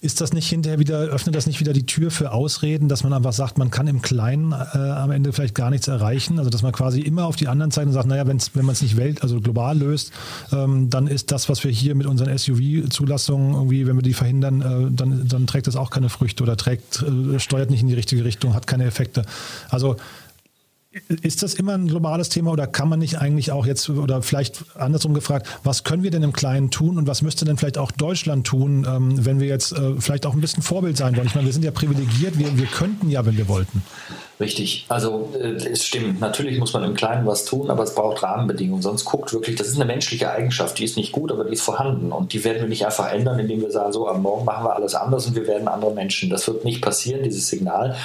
ist das nicht hinterher wieder, öffnet das nicht wieder die Tür für Ausreden, dass man einfach sagt, man kann im Kleinen äh, am Ende vielleicht gar nichts erreichen? Also dass man quasi immer auf die anderen zeigt und sagt, naja, wenn's, wenn man es nicht welt, also global löst, ähm, dann ist das, was wir hier mit unseren SUV-Zulassungen irgendwie, wenn wir die verhindern, äh, dann, dann trägt das auch keine Früchte oder trägt, äh, steuert nicht in die richtige Richtung, hat keine Effekte. Also ist das immer ein globales Thema oder kann man nicht eigentlich auch jetzt, oder vielleicht andersrum gefragt, was können wir denn im Kleinen tun und was müsste denn vielleicht auch Deutschland tun, ähm, wenn wir jetzt äh, vielleicht auch ein bisschen Vorbild sein wollen? Ich meine, wir sind ja privilegiert, wir, wir könnten ja, wenn wir wollten. Richtig, also äh, es stimmt, natürlich muss man im Kleinen was tun, aber es braucht Rahmenbedingungen, sonst guckt wirklich, das ist eine menschliche Eigenschaft, die ist nicht gut, aber die ist vorhanden und die werden wir nicht einfach ändern, indem wir sagen, so, am Morgen machen wir alles anders und wir werden andere Menschen. Das wird nicht passieren, dieses Signal.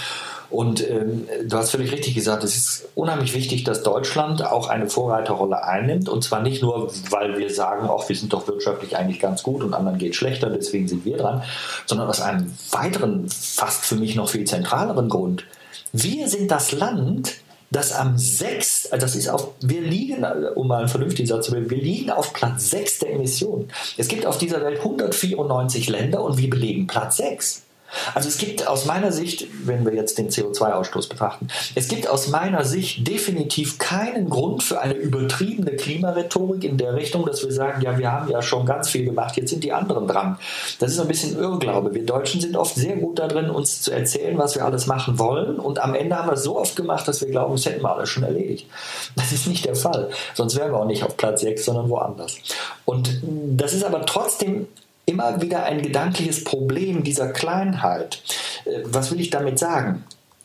Und ähm, du hast völlig richtig gesagt, es ist unheimlich wichtig, dass Deutschland auch eine Vorreiterrolle einnimmt. Und zwar nicht nur, weil wir sagen, auch wir sind doch wirtschaftlich eigentlich ganz gut und anderen geht schlechter, deswegen sind wir dran, sondern aus einem weiteren, fast für mich noch viel zentraleren Grund. Wir sind das Land, das am 6., das ist auf, wir liegen, um mal einen vernünftigen Satz zu bilden, wir liegen auf Platz 6 der Emissionen. Es gibt auf dieser Welt 194 Länder und wir belegen Platz 6. Also es gibt aus meiner Sicht, wenn wir jetzt den CO2-Ausstoß betrachten, es gibt aus meiner Sicht definitiv keinen Grund für eine übertriebene Klimarhetorik in der Richtung, dass wir sagen, ja, wir haben ja schon ganz viel gemacht, jetzt sind die anderen dran. Das ist ein bisschen Irrglaube. Wir Deutschen sind oft sehr gut darin, uns zu erzählen, was wir alles machen wollen und am Ende haben wir es so oft gemacht, dass wir glauben, es hätten wir alles schon erledigt. Das ist nicht der Fall. Sonst wären wir auch nicht auf Platz 6, sondern woanders. Und das ist aber trotzdem immer wieder ein gedankliches Problem dieser Kleinheit. Äh, was will ich damit sagen?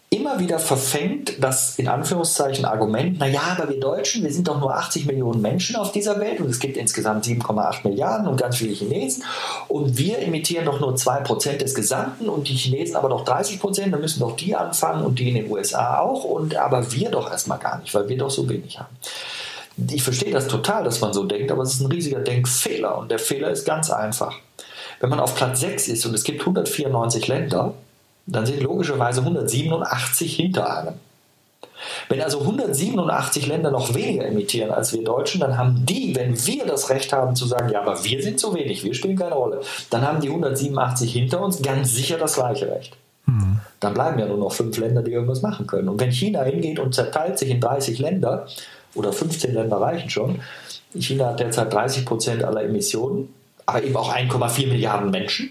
Immer wieder verfängt das in Anführungszeichen Argument, naja, aber wir Deutschen, wir sind doch nur 80 Millionen Menschen auf dieser Welt und es gibt insgesamt 7,8 Milliarden und ganz viele Chinesen und wir imitieren doch nur 2% des Gesamten und die Chinesen aber doch 30%, dann müssen doch die anfangen und die in den USA auch und aber wir doch erstmal gar nicht, weil wir doch so wenig haben ich verstehe das total, dass man so denkt, aber es ist ein riesiger Denkfehler und der Fehler ist ganz einfach. Wenn man auf Platz 6 ist und es gibt 194 Länder, dann sind logischerweise 187 hinter einem. Wenn also 187 Länder noch weniger emittieren als wir Deutschen, dann haben die, wenn wir das Recht haben zu sagen, ja, aber wir sind zu wenig, wir spielen keine Rolle, dann haben die 187 hinter uns ganz sicher das gleiche Recht. Mhm. Dann bleiben ja nur noch fünf Länder, die irgendwas machen können. Und wenn China hingeht und zerteilt sich in 30 Länder, oder 15 Länder reichen schon. China hat derzeit 30 Prozent aller Emissionen, aber eben auch 1,4 Milliarden Menschen.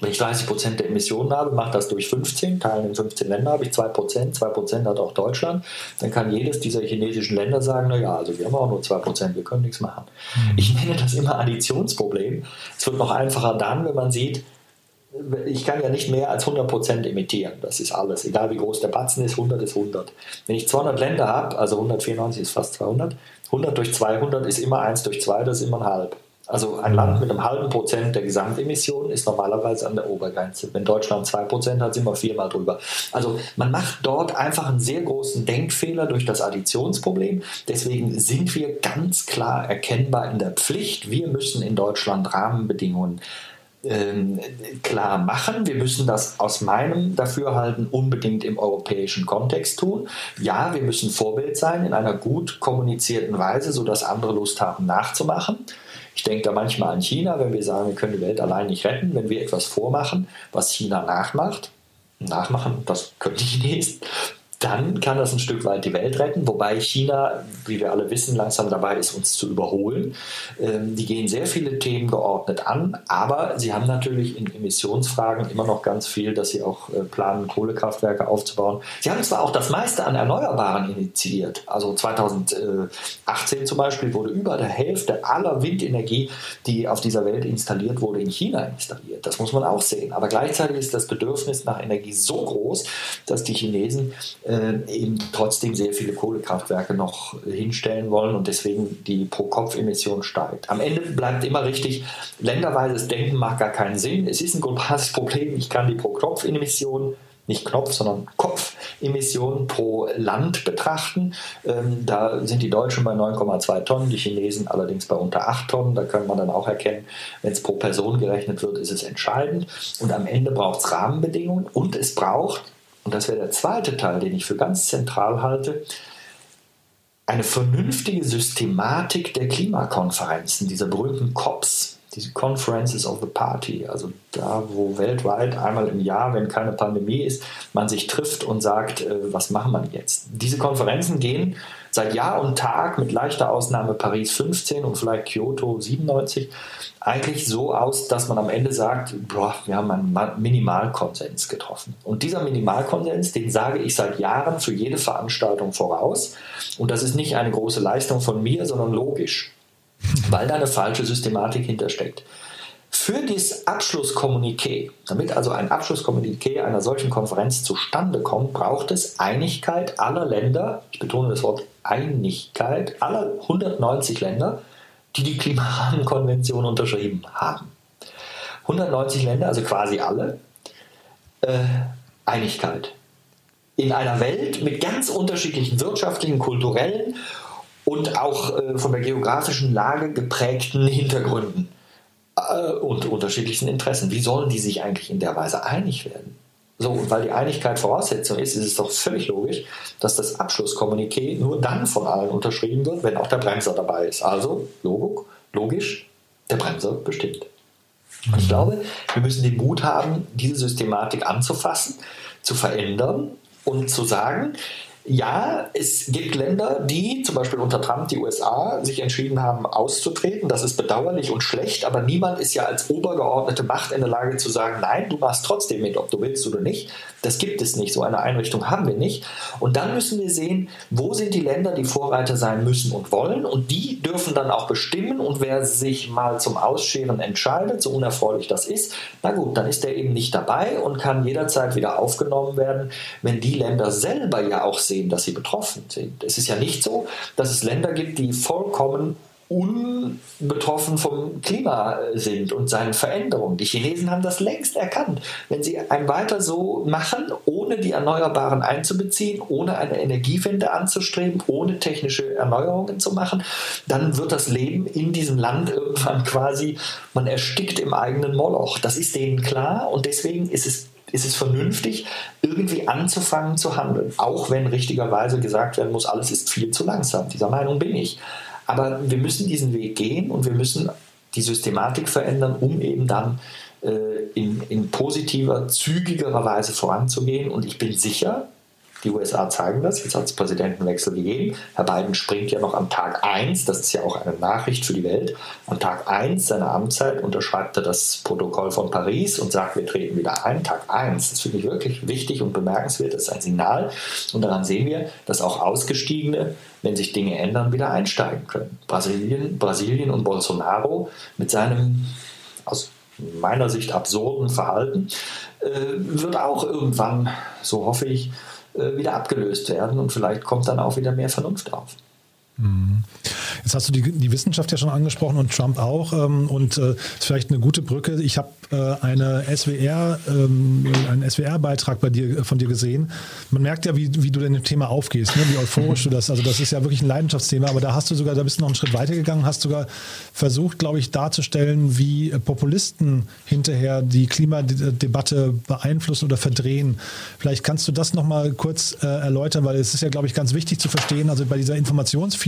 Wenn ich 30 Prozent der Emissionen habe, mache das durch 15, teilen in 15 Länder, habe ich 2 Prozent, 2 Prozent hat auch Deutschland, dann kann jedes dieser chinesischen Länder sagen, naja, also wir haben auch nur 2 Prozent, wir können nichts machen. Mhm. Ich nenne das immer Additionsproblem. Es wird noch einfacher dann, wenn man sieht, ich kann ja nicht mehr als 100% emittieren. Das ist alles. Egal wie groß der Batzen ist, 100 ist 100. Wenn ich 200 Länder habe, also 194 ist fast 200, 100 durch 200 ist immer 1 durch 2, das ist immer ein halb. Also ein Land mit einem halben Prozent der Gesamtemissionen ist normalerweise an der Obergrenze. Wenn Deutschland 2% hat, sind wir viermal drüber. Also man macht dort einfach einen sehr großen Denkfehler durch das Additionsproblem. Deswegen sind wir ganz klar erkennbar in der Pflicht. Wir müssen in Deutschland Rahmenbedingungen ähm, klar machen. Wir müssen das aus meinem Dafürhalten unbedingt im europäischen Kontext tun. Ja, wir müssen Vorbild sein in einer gut kommunizierten Weise, sodass andere Lust haben nachzumachen. Ich denke da manchmal an China, wenn wir sagen, wir können die Welt allein nicht retten, wenn wir etwas vormachen, was China nachmacht. Nachmachen, das können die Chinesen dann kann das ein Stück weit die Welt retten, wobei China, wie wir alle wissen, langsam dabei ist, uns zu überholen. Ähm, die gehen sehr viele Themen geordnet an, aber sie haben natürlich in Emissionsfragen immer noch ganz viel, dass sie auch äh, planen, Kohlekraftwerke aufzubauen. Sie haben zwar auch das meiste an Erneuerbaren initiiert. Also 2018 zum Beispiel wurde über der Hälfte aller Windenergie, die auf dieser Welt installiert wurde, in China installiert. Das muss man auch sehen. Aber gleichzeitig ist das Bedürfnis nach Energie so groß, dass die Chinesen eben trotzdem sehr viele Kohlekraftwerke noch hinstellen wollen und deswegen die Pro-Kopf-Emission steigt. Am Ende bleibt immer richtig, länderweises Denken macht gar keinen Sinn. Es ist ein globales Problem. Ich kann die Pro-Kopf-Emission nicht Knopf, sondern Kopfemissionen pro Land betrachten. Ähm, da sind die Deutschen bei 9,2 Tonnen, die Chinesen allerdings bei unter 8 Tonnen. Da kann man dann auch erkennen, wenn es pro Person gerechnet wird, ist es entscheidend. Und am Ende braucht es Rahmenbedingungen und es braucht und das wäre der zweite Teil, den ich für ganz zentral halte, eine vernünftige Systematik der Klimakonferenzen, dieser berühmten COPs, diese Conferences of the Party, also da, wo weltweit einmal im Jahr, wenn keine Pandemie ist, man sich trifft und sagt, äh, was machen wir jetzt? Diese Konferenzen gehen seit Jahr und Tag, mit leichter Ausnahme Paris 15 und vielleicht Kyoto 97, eigentlich so aus, dass man am Ende sagt, boah, wir haben einen Minimalkonsens getroffen. Und dieser Minimalkonsens, den sage ich seit Jahren für jede Veranstaltung voraus. Und das ist nicht eine große Leistung von mir, sondern logisch, weil da eine falsche Systematik hintersteckt. Für dieses Abschlusskommuniqué, damit also ein Abschlusskommuniqué einer solchen Konferenz zustande kommt, braucht es Einigkeit aller Länder, ich betone das Wort Einigkeit, aller 190 Länder, die die Klimarahmenkonvention unterschrieben haben. 190 Länder, also quasi alle, äh, Einigkeit. In einer Welt mit ganz unterschiedlichen wirtschaftlichen, kulturellen und auch äh, von der geografischen Lage geprägten Hintergründen äh, und unterschiedlichsten Interessen. Wie sollen die sich eigentlich in der Weise einig werden? So, und weil die Einigkeit Voraussetzung ist, ist es doch völlig logisch, dass das Abschlusskommuniqué nur dann von allen unterschrieben wird, wenn auch der Bremser dabei ist. Also, Logik, logisch, der Bremser bestimmt. Und ich glaube, wir müssen den Mut haben, diese Systematik anzufassen, zu verändern und zu sagen, ja, es gibt Länder, die zum Beispiel unter Trump, die USA, sich entschieden haben, auszutreten. Das ist bedauerlich und schlecht, aber niemand ist ja als obergeordnete Macht in der Lage zu sagen, nein, du machst trotzdem mit, ob du willst oder nicht. Das gibt es nicht. So eine Einrichtung haben wir nicht. Und dann müssen wir sehen, wo sind die Länder, die Vorreiter sein müssen und wollen. Und die dürfen dann auch bestimmen. Und wer sich mal zum Ausscheren entscheidet, so unerfreulich das ist, na gut, dann ist er eben nicht dabei und kann jederzeit wieder aufgenommen werden, wenn die Länder selber ja auch sehen, dass sie betroffen sind. Es ist ja nicht so, dass es Länder gibt, die vollkommen unbetroffen vom Klima sind und seinen Veränderungen. Die Chinesen haben das längst erkannt. Wenn sie ein weiter so machen, ohne die Erneuerbaren einzubeziehen, ohne eine Energiewende anzustreben, ohne technische Erneuerungen zu machen, dann wird das Leben in diesem Land irgendwann quasi, man erstickt im eigenen Moloch. Das ist denen klar und deswegen ist es ist es vernünftig, irgendwie anzufangen zu handeln. Auch wenn richtigerweise gesagt werden muss, alles ist viel zu langsam. Dieser Meinung bin ich. Aber wir müssen diesen Weg gehen und wir müssen die Systematik verändern, um eben dann äh, in, in positiver, zügigerer Weise voranzugehen. Und ich bin sicher, die USA zeigen das. Jetzt hat es Präsidentenwechsel gegeben. Herr Biden springt ja noch am Tag 1, das ist ja auch eine Nachricht für die Welt. Am Tag 1 seiner Amtszeit unterschreibt er das Protokoll von Paris und sagt, wir treten wieder ein. Tag 1, das finde ich wirklich wichtig und bemerkenswert, das ist ein Signal. Und daran sehen wir, dass auch Ausgestiegene, wenn sich Dinge ändern, wieder einsteigen können. Brasilien, Brasilien und Bolsonaro mit seinem aus meiner Sicht absurden Verhalten äh, wird auch irgendwann, so hoffe ich, wieder abgelöst werden und vielleicht kommt dann auch wieder mehr Vernunft auf. Jetzt hast du die, die Wissenschaft ja schon angesprochen und Trump auch. Ähm, und äh, ist vielleicht eine gute Brücke. Ich habe äh, eine SWR, ähm, einen SWR-Beitrag bei dir, von dir gesehen. Man merkt ja, wie, wie du dem Thema aufgehst, ne? wie euphorisch du das. Also das ist ja wirklich ein Leidenschaftsthema, aber da hast du sogar, da bist du noch einen Schritt weiter gegangen, hast sogar versucht, glaube ich, darzustellen, wie Populisten hinterher die Klimadebatte beeinflussen oder verdrehen. Vielleicht kannst du das nochmal kurz äh, erläutern, weil es ist ja, glaube ich, ganz wichtig zu verstehen, also bei dieser Informationsvielfalt,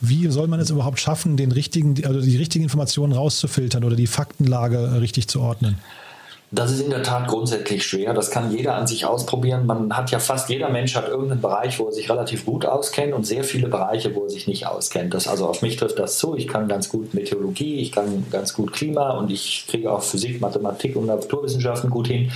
wie soll man es überhaupt schaffen, den richtigen, also die richtigen Informationen rauszufiltern oder die Faktenlage richtig richtig zu ordnen? Das ist in der Tat grundsätzlich schwer. Das kann jeder an sich ausprobieren. Man hat ja fast jeder Mensch hat irgendeinen Bereich, wo er sich relativ gut auskennt und sehr viele Bereiche, wo er sich nicht auskennt. Das, also auf mich trifft das zu. Ich kann ganz gut Meteorologie, ich kann ganz gut Klima und ich kriege auch Physik, Mathematik und Naturwissenschaften gut hin.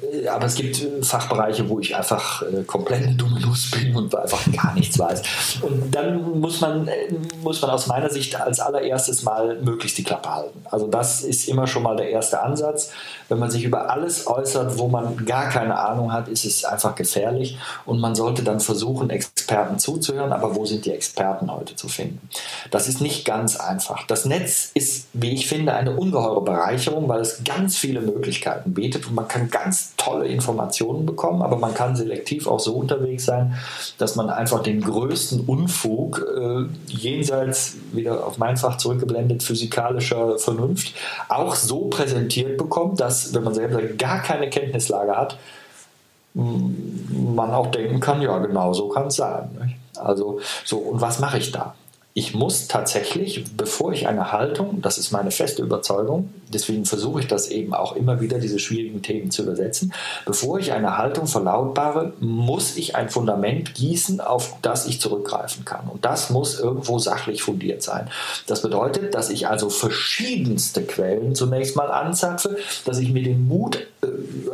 Äh, aber es gibt Fachbereiche, wo ich einfach äh, komplett eine dumme Nuss bin und einfach gar nichts weiß. Und dann muss man, äh, muss man aus meiner Sicht als allererstes mal möglichst die Klappe halten. Also das ist immer schon mal der erste Ansatz. Wenn man sich über alles äußert, wo man gar keine Ahnung hat, ist es einfach gefährlich. Und man sollte dann versuchen, Experten zuzuhören. Aber wo sind die Experten heute zu finden? Das ist nicht ganz einfach. Das Netz ist, wie ich finde, eine ungeheure Bereicherung, weil es ganz viele Möglichkeiten bietet und man kann ganz tolle Informationen bekommen, aber man kann selektiv auch so unterwegs sein, dass man einfach den größten Unfug äh, jenseits, wieder auf mein Fach zurückgeblendet, physikalischer Vernunft, auch so präsentiert bekommt, dass wenn man selber gar keine Kenntnislage hat, man auch denken kann, ja, genau so kann es sein. Also so, und was mache ich da? Ich muss tatsächlich, bevor ich eine Haltung, das ist meine feste Überzeugung, deswegen versuche ich das eben auch immer wieder, diese schwierigen Themen zu übersetzen, bevor ich eine Haltung verlautbare, muss ich ein Fundament gießen, auf das ich zurückgreifen kann. Und das muss irgendwo sachlich fundiert sein. Das bedeutet, dass ich also verschiedenste Quellen zunächst mal anzapfe, dass ich mir den Mut, äh,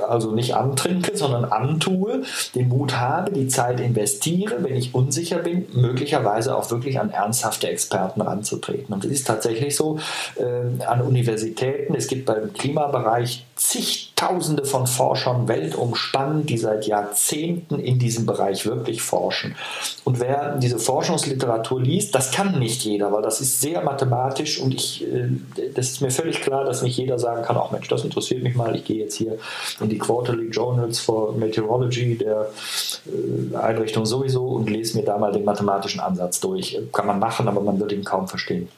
also nicht antrinke, sondern antue, den Mut habe, die Zeit investiere, wenn ich unsicher bin, möglicherweise auch wirklich an ernsthaft ernsthafte Experten ranzutreten. Und es ist tatsächlich so, äh, an Universitäten, es gibt beim Klimabereich zigtausende von Forschern weltumspannend, die seit Jahrzehnten in diesem Bereich wirklich forschen. Und wer diese Forschungsliteratur liest, das kann nicht jeder, weil das ist sehr mathematisch und ich, äh, das ist mir völlig klar, dass nicht jeder sagen kann, auch Mensch, das interessiert mich mal, ich gehe jetzt hier in die Quarterly Journals for Meteorology der äh, Einrichtung sowieso und lese mir da mal den mathematischen Ansatz durch. Kann man machen, aber man wird ihn kaum verstehen.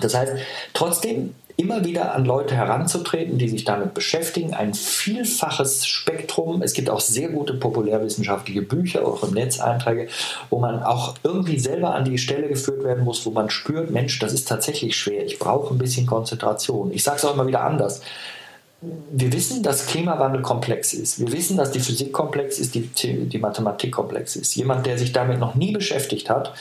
Das heißt, trotzdem immer wieder an Leute heranzutreten, die sich damit beschäftigen. Ein vielfaches Spektrum. Es gibt auch sehr gute populärwissenschaftliche Bücher, auch im Netz Einträge, wo man auch irgendwie selber an die Stelle geführt werden muss, wo man spürt, Mensch, das ist tatsächlich schwer. Ich brauche ein bisschen Konzentration. Ich sage es auch immer wieder anders wir wissen, dass Klimawandel komplex ist. Wir wissen, dass die Physik komplex ist, die, die Mathematik komplex ist. Jemand, der sich damit noch nie beschäftigt hat,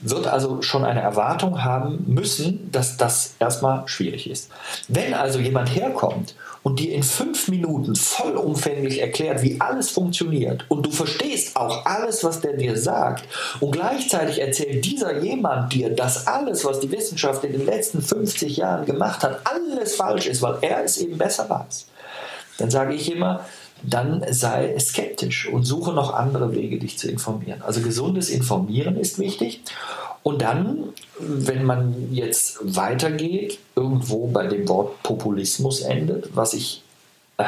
wird also schon eine Erwartung haben müssen, dass das erstmal schwierig ist. Wenn also jemand herkommt und dir in fünf Minuten vollumfänglich erklärt, wie alles funktioniert und du verstehst auch alles, was der dir sagt und gleichzeitig erzählt dieser jemand dir, dass alles, was die Wissenschaft in den letzten 50 Jahren gemacht hat, alles falsch ist, weil er es eben besser weiß, dann sage ich immer, dann sei skeptisch und suche noch andere Wege, dich zu informieren. Also gesundes Informieren ist wichtig. Und dann, wenn man jetzt weitergeht, irgendwo bei dem Wort Populismus endet, was ich äh,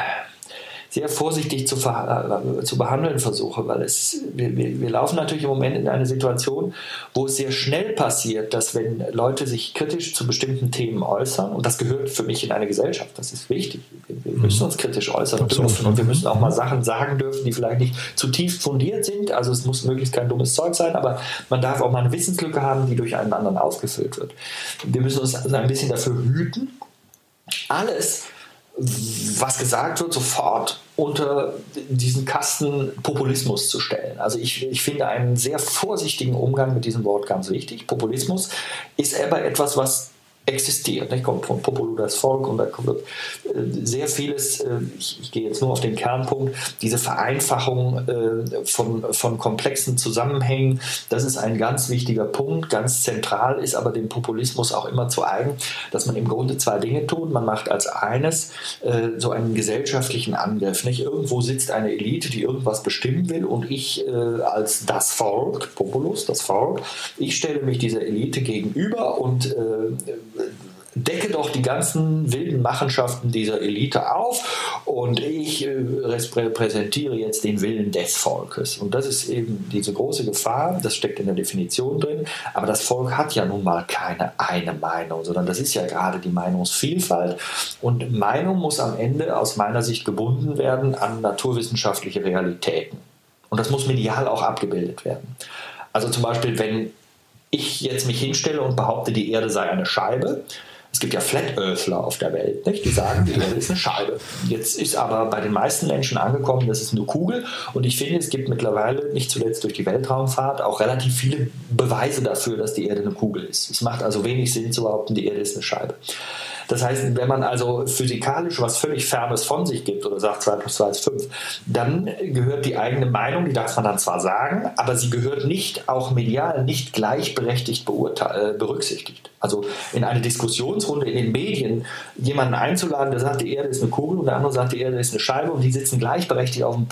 sehr vorsichtig zu, äh, zu behandeln versuche, weil es, wir, wir, laufen natürlich im Moment in eine Situation, wo es sehr schnell passiert, dass wenn Leute sich kritisch zu bestimmten Themen äußern, und das gehört für mich in eine Gesellschaft, das ist wichtig, wir, wir müssen uns kritisch äußern dürfen und wir müssen auch mal Sachen sagen dürfen, die vielleicht nicht zu tief fundiert sind, also es muss möglichst kein dummes Zeug sein, aber man darf auch mal eine Wissenslücke haben, die durch einen anderen aufgefüllt wird. Wir müssen uns also ein bisschen dafür hüten, alles, was gesagt wird, sofort unter diesen Kasten Populismus zu stellen. Also ich, ich finde einen sehr vorsichtigen Umgang mit diesem Wort ganz wichtig. Populismus ist aber etwas, was existiert. Nicht? Kommt von Popolo das Volk und da kommt äh, sehr vieles, äh, ich, ich, gehe jetzt nur auf den Kernpunkt, diese Vereinfachung äh, von, von komplexen Zusammenhängen, das ist ein ganz wichtiger Punkt, ganz zentral ist aber dem Populismus auch immer zu eigen, dass man im Grunde zwei Dinge tut. Man macht als eines so einen gesellschaftlichen Angriff. Nicht? Irgendwo sitzt eine Elite, die irgendwas bestimmen will und ich als das Volk, Populus, das Volk, ich stelle mich dieser Elite gegenüber und decke doch die ganzen wilden Machenschaften dieser Elite auf und ich äh, repräsentiere jetzt den Willen des Volkes. Und das ist eben diese große Gefahr, das steckt in der Definition drin, aber das Volk hat ja nun mal keine eine Meinung, sondern das ist ja gerade die Meinungsvielfalt und Meinung muss am Ende aus meiner Sicht gebunden werden an naturwissenschaftliche Realitäten. Und das muss medial auch abgebildet werden. Also zum Beispiel, wenn ich jetzt mich hinstelle und behaupte, die Erde sei eine Scheibe, es gibt ja Flat Earthler auf der Welt, nicht? die sagen, die Erde ist eine Scheibe. Jetzt ist aber bei den meisten Menschen angekommen, das ist eine Kugel. Und ich finde, es gibt mittlerweile, nicht zuletzt durch die Weltraumfahrt, auch relativ viele Beweise dafür, dass die Erde eine Kugel ist. Es macht also wenig Sinn zu behaupten, die Erde ist eine Scheibe. Das heißt, wenn man also physikalisch was völlig Fernes von sich gibt oder sagt 2 plus 2 ist 5, dann gehört die eigene Meinung, die darf man dann zwar sagen, aber sie gehört nicht auch medial nicht gleichberechtigt äh, berücksichtigt. Also in eine Diskussionsrunde in den Medien jemanden einzuladen, der sagt, die Erde ist eine Kugel und der andere sagt, die Erde ist eine Scheibe und die sitzen gleichberechtigt auf dem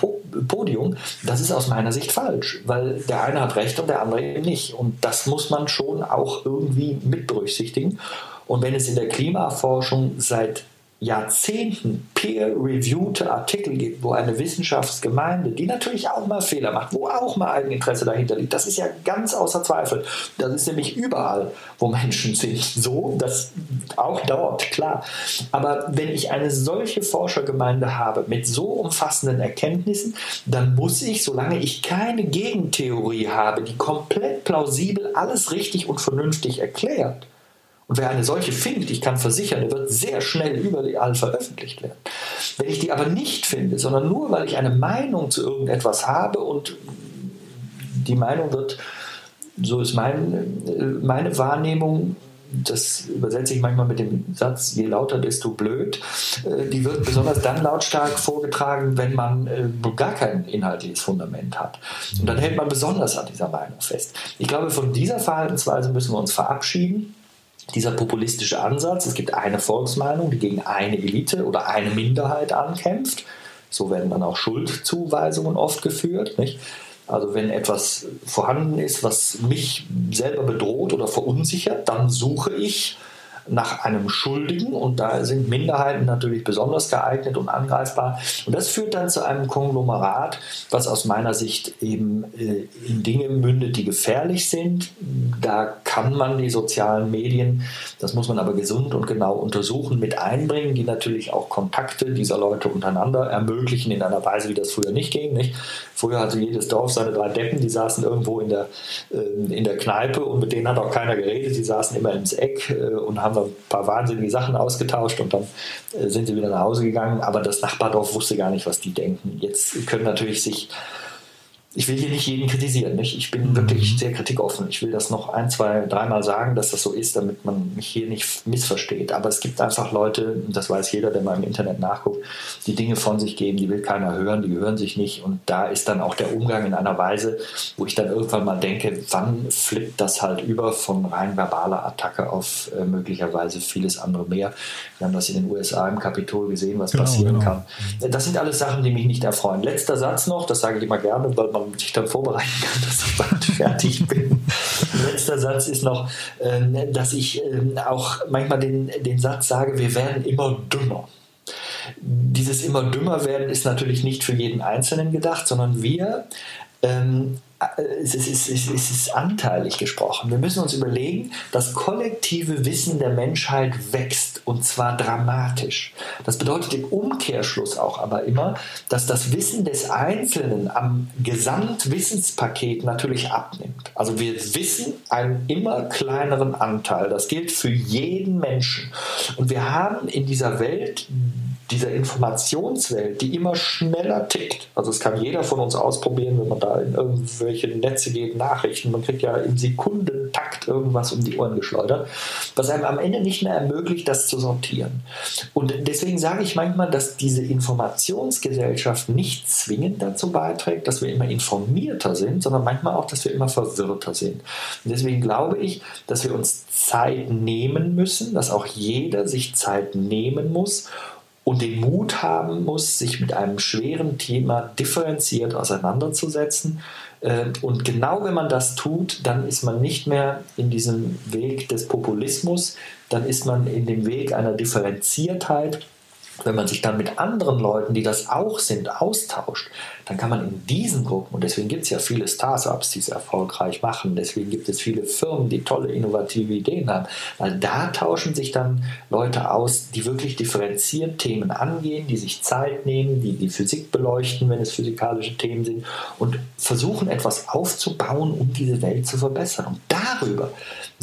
Podium, das ist aus meiner Sicht falsch, weil der eine hat recht und der andere eben nicht. Und das muss man schon auch irgendwie mit berücksichtigen. Und wenn es in der Klimaforschung seit Jahrzehnten peer-reviewte Artikel gibt, wo eine Wissenschaftsgemeinde, die natürlich auch mal Fehler macht, wo auch mal Eigeninteresse dahinter liegt, das ist ja ganz außer Zweifel. Das ist nämlich überall, wo Menschen sind, so, dass auch dort, klar. Aber wenn ich eine solche Forschergemeinde habe mit so umfassenden Erkenntnissen, dann muss ich, solange ich keine Gegentheorie habe, die komplett plausibel alles richtig und vernünftig erklärt, und wer eine solche findet, ich kann versichern, der wird sehr schnell überall veröffentlicht werden. Wenn ich die aber nicht finde, sondern nur weil ich eine Meinung zu irgendetwas habe und die Meinung wird, so ist mein, meine Wahrnehmung, das übersetze ich manchmal mit dem Satz, je lauter, desto blöd. Äh, die wird besonders dann lautstark vorgetragen, wenn man äh, gar kein inhaltliches Fundament hat. Und dann hält man besonders an dieser Meinung fest. Ich glaube, von dieser Verhaltensweise müssen wir uns verabschieden dieser populistische Ansatz, es gibt eine Volksmeinung, die gegen eine Elite oder eine Minderheit ankämpft. So werden dann auch Schuldzuweisungen oft geführt. Nicht? Also wenn etwas vorhanden ist, was mich selber bedroht oder verunsichert, dann suche ich nach einem Schuldigen und da sind Minderheiten natürlich besonders geeignet und angreifbar. Und das führt dann zu einem Konglomerat, was aus meiner Sicht eben äh, in Dinge mündet, die gefährlich sind. Da kann man die sozialen Medien, das muss man aber gesund und genau untersuchen, mit einbringen, die natürlich auch Kontakte dieser Leute untereinander ermöglichen in einer Weise, wie das früher nicht ging. Nicht? Früher hatte jedes Dorf seine drei Deppen, die saßen irgendwo in der, äh, in der Kneipe und mit denen hat auch keiner geredet. Die saßen immer ins Eck äh, und haben ein paar wahnsinnige Sachen ausgetauscht und dann äh, sind sie wieder nach Hause gegangen. Aber das Nachbardorf wusste gar nicht, was die denken. Jetzt können natürlich sich ich will hier nicht jeden kritisieren. Nicht? Ich bin mhm. wirklich sehr kritikoffen. Ich will das noch ein, zwei, dreimal sagen, dass das so ist, damit man mich hier nicht missversteht. Aber es gibt einfach Leute, das weiß jeder, der mal im Internet nachguckt, die Dinge von sich geben, die will keiner hören, die hören sich nicht. Und da ist dann auch der Umgang in einer Weise, wo ich dann irgendwann mal denke, wann flippt das halt über von rein verbaler Attacke auf äh, möglicherweise vieles andere mehr. Wir haben das in den USA im Kapitol gesehen, was genau, passieren genau. kann. Das sind alles Sachen, die mich nicht erfreuen. Letzter Satz noch, das sage ich immer gerne, weil man und sich dann vorbereiten kann, dass ich bald fertig bin. Letzter Satz ist noch, ähm, dass ich ähm, auch manchmal den, den Satz sage, wir werden immer dümmer. Dieses immer dümmer werden ist natürlich nicht für jeden Einzelnen gedacht, sondern wir ähm, es ist, es, ist, es ist anteilig gesprochen. Wir müssen uns überlegen, das kollektive Wissen der Menschheit wächst und zwar dramatisch. Das bedeutet im Umkehrschluss auch aber immer, dass das Wissen des Einzelnen am Gesamtwissenspaket natürlich abnimmt. Also wir wissen einen immer kleineren Anteil. Das gilt für jeden Menschen. Und wir haben in dieser Welt dieser Informationswelt, die immer schneller tickt. Also es kann jeder von uns ausprobieren, wenn man da in irgendwelche Netze geht, Nachrichten. Man kriegt ja im Sekundentakt irgendwas um die Ohren geschleudert, was einem am Ende nicht mehr ermöglicht, das zu sortieren. Und deswegen sage ich manchmal, dass diese Informationsgesellschaft nicht zwingend dazu beiträgt, dass wir immer informierter sind, sondern manchmal auch, dass wir immer verwirrter sind. Und deswegen glaube ich, dass wir uns Zeit nehmen müssen, dass auch jeder sich Zeit nehmen muss, und den Mut haben muss, sich mit einem schweren Thema differenziert auseinanderzusetzen. Äh, und genau wenn man das tut, dann ist man nicht mehr in diesem Weg des Populismus, dann ist man in dem Weg einer Differenziertheit wenn man sich dann mit anderen Leuten, die das auch sind, austauscht, dann kann man in diesen Gruppen, und deswegen gibt es ja viele Startups, die es erfolgreich machen, deswegen gibt es viele Firmen, die tolle, innovative Ideen haben, weil da tauschen sich dann Leute aus, die wirklich differenziert Themen angehen, die sich Zeit nehmen, die die Physik beleuchten, wenn es physikalische Themen sind, und versuchen etwas aufzubauen, um diese Welt zu verbessern. Und darüber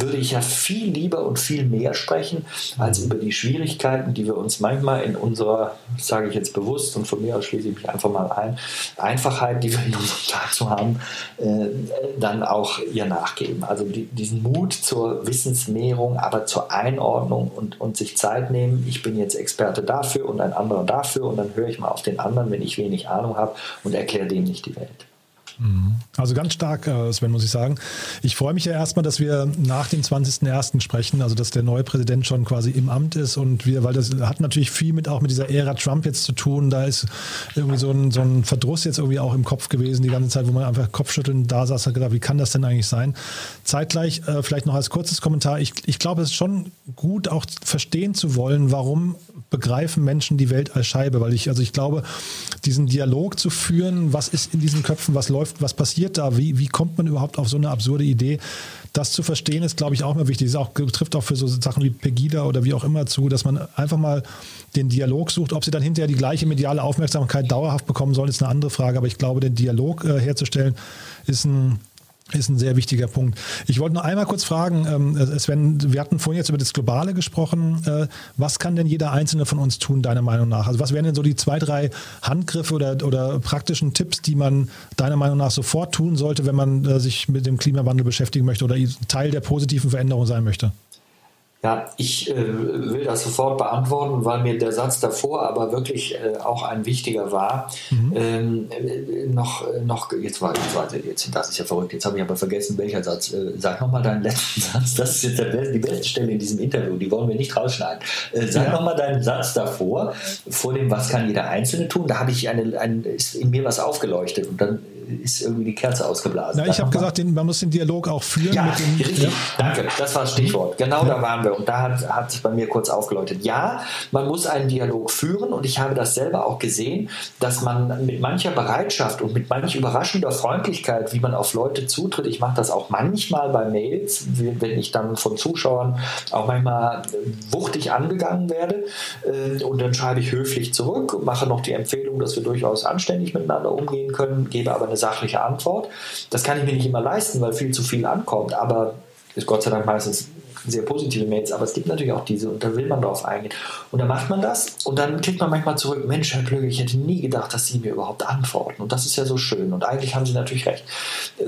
würde ich ja viel lieber und viel mehr sprechen, als über die Schwierigkeiten, die wir uns manchmal in unserer, sage ich jetzt bewusst und von mir aus schließe ich mich einfach mal ein, Einfachheit, die wir in unserem Tag so haben, äh, dann auch ihr nachgeben. Also die, diesen Mut zur Wissensmehrung, aber zur Einordnung und, und sich Zeit nehmen. Ich bin jetzt Experte dafür und ein anderer dafür und dann höre ich mal auf den anderen, wenn ich wenig Ahnung habe und erkläre dem nicht die Welt. Also ganz stark, äh, Sven, muss ich sagen. Ich freue mich ja erstmal, dass wir nach dem 20.01. sprechen, also dass der neue Präsident schon quasi im Amt ist und wir, weil das hat natürlich viel mit auch mit dieser Ära Trump jetzt zu tun. Da ist irgendwie so ein, so ein Verdruss jetzt irgendwie auch im Kopf gewesen, die ganze Zeit, wo man einfach Kopfschütteln da saß und gedacht, wie kann das denn eigentlich sein? Zeitgleich äh, vielleicht noch als kurzes Kommentar. Ich, ich glaube, es ist schon gut, auch verstehen zu wollen, warum begreifen Menschen die Welt als Scheibe, weil ich, also ich glaube, diesen Dialog zu führen, was ist in diesen Köpfen, was läuft, was passiert da, wie, wie kommt man überhaupt auf so eine absurde Idee, das zu verstehen, ist, glaube ich, auch mal wichtig. Das auch, trifft auch für so Sachen wie Pegida oder wie auch immer zu, dass man einfach mal den Dialog sucht. Ob sie dann hinterher die gleiche mediale Aufmerksamkeit dauerhaft bekommen sollen, ist eine andere Frage. Aber ich glaube, den Dialog äh, herzustellen, ist ein, ist ein sehr wichtiger Punkt. Ich wollte noch einmal kurz fragen, ähm, Sven, wir hatten vorhin jetzt über das Globale gesprochen. Äh, was kann denn jeder Einzelne von uns tun, deiner Meinung nach? Also was wären denn so die zwei, drei Handgriffe oder, oder praktischen Tipps, die man deiner Meinung nach sofort tun sollte, wenn man äh, sich mit dem Klimawandel beschäftigen möchte oder Teil der positiven Veränderung sein möchte? Ja, ich äh, will das sofort beantworten, weil mir der Satz davor aber wirklich äh, auch ein wichtiger war. Mhm. Ähm, äh, noch, noch, jetzt war, jetzt war, jetzt, das ist ja verrückt, jetzt habe ich aber vergessen, welcher Satz. Äh, sag nochmal deinen letzten Satz. Das ist jetzt der, die beste Stelle in diesem Interview, die wollen wir nicht rausschneiden. Äh, sag ja. nochmal deinen Satz davor, vor dem, was kann jeder Einzelne tun. Da habe ich eine, ein, ist in mir was aufgeleuchtet und dann ist irgendwie die Kerze ausgeblasen. Na, ich habe gesagt, den, man muss den Dialog auch führen. Ja, dem, richtig. Ja. Danke, das war das Stichwort. Genau ja. da waren wir. Und da hat, hat sich bei mir kurz aufgeläutet. Ja, man muss einen Dialog führen und ich habe das selber auch gesehen, dass man mit mancher Bereitschaft und mit manch überraschender Freundlichkeit, wie man auf Leute zutritt, ich mache das auch manchmal bei Mails, wenn ich dann von Zuschauern auch manchmal wuchtig angegangen werde äh, und dann schreibe ich höflich zurück, mache noch die Empfehlung, dass wir durchaus anständig miteinander umgehen können, gebe aber eine sachliche Antwort. Das kann ich mir nicht immer leisten, weil viel zu viel ankommt, aber ist Gott sei Dank meistens sehr positive Mails, aber es gibt natürlich auch diese und da will man drauf eingehen. Und dann macht man das und dann kriegt man manchmal zurück, Mensch, Herr Klöge, ich hätte nie gedacht, dass Sie mir überhaupt antworten. Und das ist ja so schön. Und eigentlich haben Sie natürlich recht. Äh,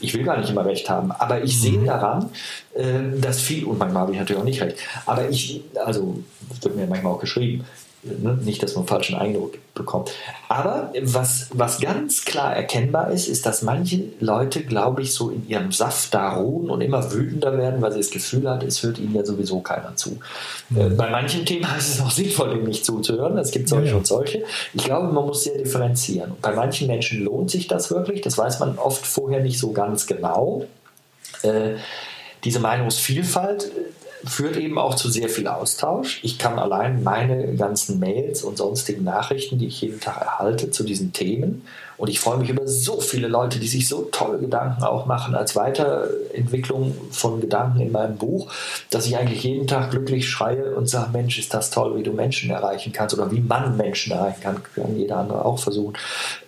ich will gar nicht immer recht haben, aber ich sehe mhm. daran, äh, dass viel, und manchmal habe ich natürlich auch nicht recht, aber ich, also, das wird mir manchmal auch geschrieben, Ne? Nicht, dass man einen falschen Eindruck bekommt. Aber was, was ganz klar erkennbar ist, ist, dass manche Leute, glaube ich, so in ihrem Saft da ruhen und immer wütender werden, weil sie das Gefühl hat, es hört ihnen ja sowieso keiner zu. Äh, mhm. bei manchen Themen ist es auch sinnvoll, dem nicht zuzuhören. Es gibt solche ja, ja. und solche. Ich glaube, man muss sehr differenzieren. bei manchen Menschen lohnt sich das wirklich. Das weiß man oft vorher nicht so ganz genau. Äh, diese Meinungsvielfalt führt eben auch zu sehr viel Austausch. Ich kann allein meine ganzen Mails und sonstigen Nachrichten, die ich jeden Tag erhalte zu diesen Themen, und ich freue mich über so viele Leute, die sich so tolle Gedanken auch machen als Weiterentwicklung von Gedanken in meinem Buch, dass ich eigentlich jeden Tag glücklich schreie und sage, Mensch, ist das toll, wie du Menschen erreichen kannst oder wie man Menschen erreichen kann, kann jeder andere auch versuchen.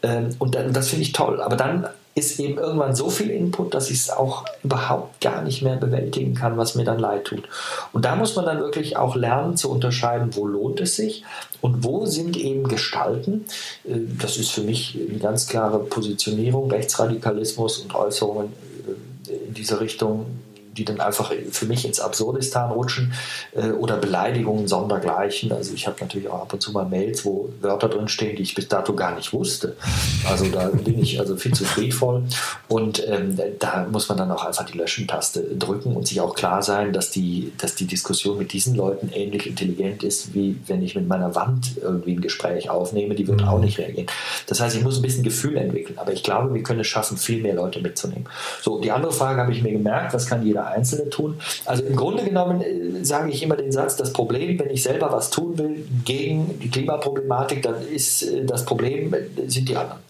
Ähm, und das finde ich toll. Aber dann ist eben irgendwann so viel Input, dass ich es auch überhaupt gar nicht mehr bewältigen kann, was mir dann leid tut. Und da muss man dann wirklich auch lernen zu unterscheiden, wo lohnt es sich und wo sind eben Gestalten. Äh, das ist für mich eine ganz klare Positionierung, Rechtsradikalismus und Äußerungen äh, in diese Richtung die dann einfach für mich ins Absurdistan rutschen äh, oder Beleidigungen sondergleichen. Also ich habe natürlich auch ab und zu mal Mails, wo Wörter drinstehen, die ich bis dato gar nicht wusste. Also da bin ich also viel zu friedvoll und ähm, da muss man dann auch einfach die Löschen-Taste drücken und sich auch klar sein, dass die, dass die Diskussion mit diesen Leuten ähnlich intelligent ist, wie wenn ich mit meiner Wand irgendwie ein Gespräch aufnehme, die wird auch nicht reagieren. Das heißt, ich muss ein bisschen Gefühl entwickeln, aber ich glaube, wir können es schaffen, viel mehr Leute mitzunehmen. So, die andere Frage habe ich mir gemerkt, was kann jeder Einzelne tun. Also im Grunde genommen äh, sage ich immer den Satz, das Problem, wenn ich selber was tun will gegen die Klimaproblematik, dann ist äh, das Problem, äh, sind die anderen.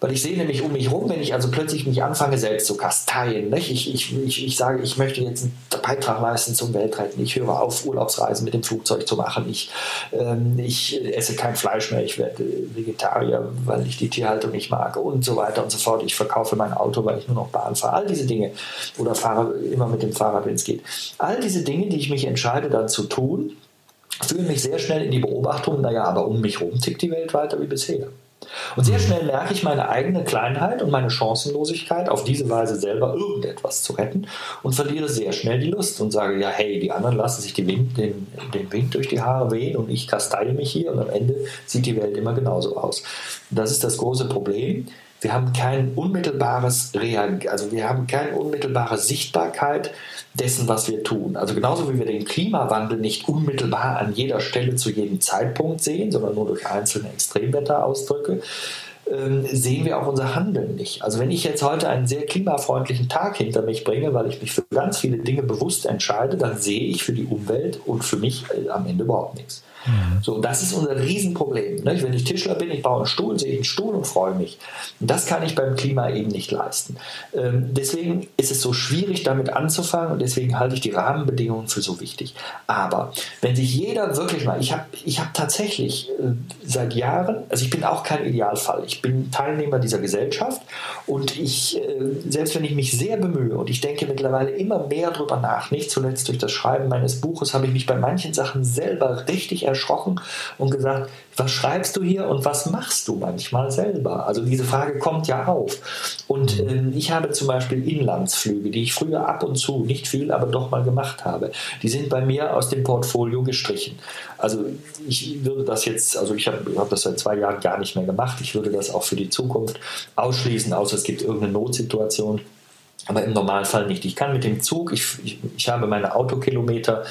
Weil ich sehe nämlich um mich herum, wenn ich also plötzlich mich anfange, selbst zu kasteien. Nicht? Ich, ich, ich, ich sage, ich möchte jetzt einen Beitrag leisten zum Weltretten. Ich höre auf, Urlaubsreisen mit dem Flugzeug zu machen. Ich, ähm, ich esse kein Fleisch mehr. Ich werde Vegetarier, weil ich die Tierhaltung nicht mag und so weiter und so fort. Ich verkaufe mein Auto, weil ich nur noch Bahn fahre. All diese Dinge. Oder fahre immer mit dem Fahrrad, wenn es geht. All diese Dinge, die ich mich entscheide, dann zu tun, führen mich sehr schnell in die Beobachtung, naja, aber um mich herum tickt die Welt weiter wie bisher. Und sehr schnell merke ich meine eigene Kleinheit und meine Chancenlosigkeit, auf diese Weise selber irgendetwas zu retten und verliere sehr schnell die Lust und sage, ja, hey, die anderen lassen sich Wind, den, den Wind durch die Haare wehen und ich kasteile mich hier und am Ende sieht die Welt immer genauso aus. Das ist das große Problem wir haben kein unmittelbares Reag also wir haben keine unmittelbare Sichtbarkeit dessen, was wir tun. Also genauso wie wir den Klimawandel nicht unmittelbar an jeder Stelle zu jedem Zeitpunkt sehen, sondern nur durch einzelne Extremwetterausdrücke, ähm, sehen wir auch unser Handeln nicht. Also wenn ich jetzt heute einen sehr klimafreundlichen Tag hinter mich bringe, weil ich mich für ganz viele Dinge bewusst entscheide, dann sehe ich für die Umwelt und für mich äh, am Ende überhaupt nichts. Mhm. So, das ist unser Riesenproblem. Ne? Wenn ich Tischler bin, ich baue einen Stuhl, sehe ich einen Stuhl und freue mich. Das kann ich beim Klima eben nicht leisten. Ähm, deswegen ist es so schwierig, damit anzufangen und deswegen halte ich die Rahmenbedingungen für so wichtig. Aber wenn sich jeder wirklich mal, ich habe ich hab tatsächlich äh, seit Jahren, also ich bin auch kein Idealfall, ich bin Teilnehmer dieser Gesellschaft und ich, äh, selbst wenn ich mich sehr bemühe und ich denke mittlerweile immer mehr darüber nach, nicht zuletzt durch das Schreiben meines Buches, habe ich mich bei manchen Sachen selber richtig erschrocken und gesagt, was schreibst du hier und was machst du manchmal selber? Also diese Frage kommt ja auf. Und äh, ich habe zum Beispiel Inlandsflüge, die ich früher ab und zu, nicht viel, aber doch mal gemacht habe. Die sind bei mir aus dem Portfolio gestrichen. Also ich würde das jetzt, also ich habe hab das seit zwei Jahren gar nicht mehr gemacht. Ich würde das auch für die Zukunft ausschließen, außer es gibt irgendeine Notsituation. Aber im Normalfall nicht. Ich kann mit dem Zug, ich, ich, ich habe meine Autokilometer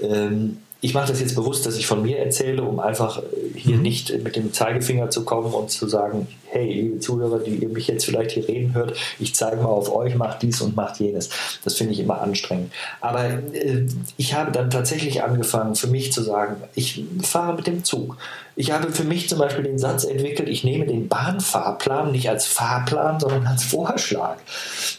ähm, ich mache das jetzt bewusst, dass ich von mir erzähle, um einfach äh, hier mhm. nicht mit dem Zeigefinger zu kommen und zu sagen, hey, liebe Zuhörer, die ihr mich jetzt vielleicht hier reden hört, ich zeige mal auf euch, macht dies und macht jenes. Das finde ich immer anstrengend. Aber äh, ich habe dann tatsächlich angefangen, für mich zu sagen, ich fahre mit dem Zug. Ich habe für mich zum Beispiel den Satz entwickelt, ich nehme den Bahnfahrplan nicht als Fahrplan, sondern als Vorschlag.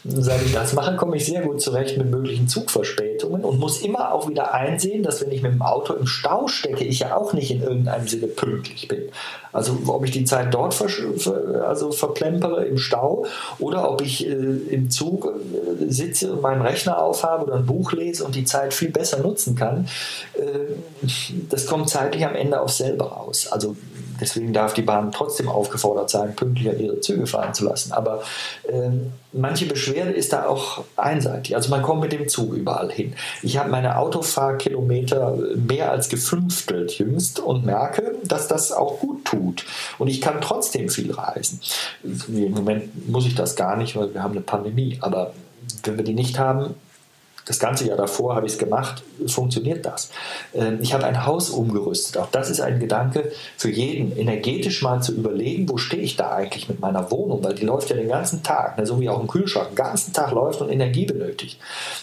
Seit ich das mache, komme ich sehr gut zurecht mit möglichen Zugverspätungen und muss immer auch wieder einsehen, dass wenn ich mit dem Auto im Stau stecke, ich ja auch nicht in irgendeinem Sinne pünktlich bin. Also ob ich die Zeit dort ver also verplempere im Stau oder ob ich äh, im Zug äh, sitze und meinen Rechner aufhabe oder ein Buch lese und die Zeit viel besser nutzen kann, äh, das kommt zeitlich am Ende aufs selbe raus. Also deswegen darf die Bahn trotzdem aufgefordert sein, pünktlicher ihre Züge fahren zu lassen. Aber äh, manche Beschwerde ist da auch einseitig. Also man kommt mit dem Zug überall hin. Ich habe meine Autofahrkilometer mehr als gefünftelt jüngst und merke, dass das auch gut tut. Und ich kann trotzdem viel reisen. Im Moment muss ich das gar nicht, weil wir haben eine Pandemie. Aber wenn wir die nicht haben, das ganze Jahr davor habe ich es gemacht, funktioniert das. Ähm, ich habe ein Haus umgerüstet. Auch das ist ein Gedanke für jeden, energetisch mal zu überlegen, wo stehe ich da eigentlich mit meiner Wohnung, weil die läuft ja den ganzen Tag, ne, so wie auch ein Kühlschrank, den ganzen Tag läuft und Energie benötigt.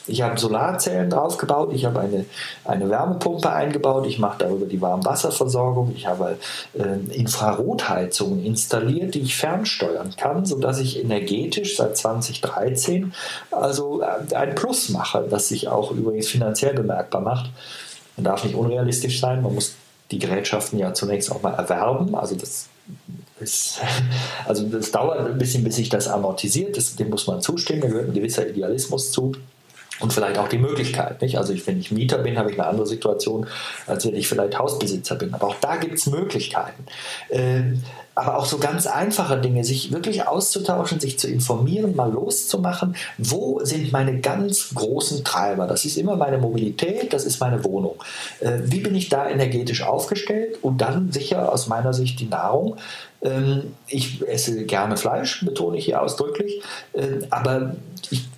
Ich habe Solarzellen draufgebaut, ich habe eine, eine Wärmepumpe eingebaut, ich mache darüber die Warmwasserversorgung, ich habe äh, Infrarotheizungen installiert, die ich fernsteuern kann, sodass ich energetisch seit 2013 also äh, ein Plus mache das sich auch übrigens finanziell bemerkbar macht. Man darf nicht unrealistisch sein, man muss die Gerätschaften ja zunächst auch mal erwerben. Also das ist, also das dauert ein bisschen, bis sich das amortisiert. Das, dem muss man zustimmen, da gehört ein gewisser Idealismus zu. Und vielleicht auch die Möglichkeit. Nicht? Also wenn ich Mieter bin, habe ich eine andere Situation, als wenn ich vielleicht Hausbesitzer bin. Aber auch da gibt es Möglichkeiten. Ähm, aber auch so ganz einfache Dinge, sich wirklich auszutauschen, sich zu informieren, mal loszumachen. Wo sind meine ganz großen Treiber? Das ist immer meine Mobilität, das ist meine Wohnung. Äh, wie bin ich da energetisch aufgestellt? Und dann sicher aus meiner Sicht die Nahrung. Ähm, ich esse gerne Fleisch, betone ich hier ausdrücklich, äh, aber ich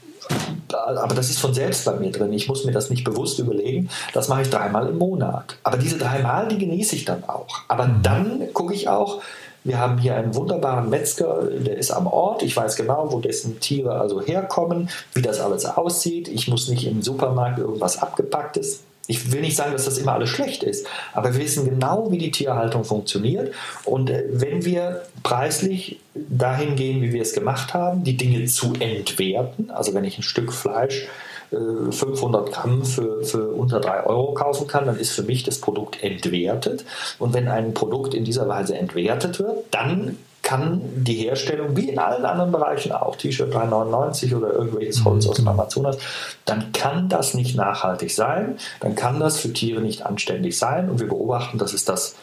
aber das ist von selbst bei mir drin. Ich muss mir das nicht bewusst überlegen. Das mache ich dreimal im Monat. Aber diese dreimal, die genieße ich dann auch. Aber mhm. dann gucke ich auch, wir haben hier einen wunderbaren Metzger, der ist am Ort. Ich weiß genau, wo dessen Tiere also herkommen, wie das alles aussieht. Ich muss nicht im Supermarkt irgendwas abgepacktes. Ich will nicht sagen, dass das immer alles schlecht ist, aber wir wissen genau, wie die Tierhaltung funktioniert. Und äh, wenn wir preislich dahin gehen, wie wir es gemacht haben, die Dinge zu entwerten, also wenn ich ein Stück Fleisch 500 äh, Gramm für, für unter 3 Euro kaufen kann, dann ist für mich das Produkt entwertet. Und wenn ein Produkt in dieser Weise entwertet wird, dann kann die Herstellung, wie in allen anderen Bereichen auch, T-Shirt 3,99 oder irgendwelches Holz aus dem. Amazonas, dann kann das nicht nachhaltig sein, dann kann das für Tiere nicht anständig sein und wir beobachten, dass es das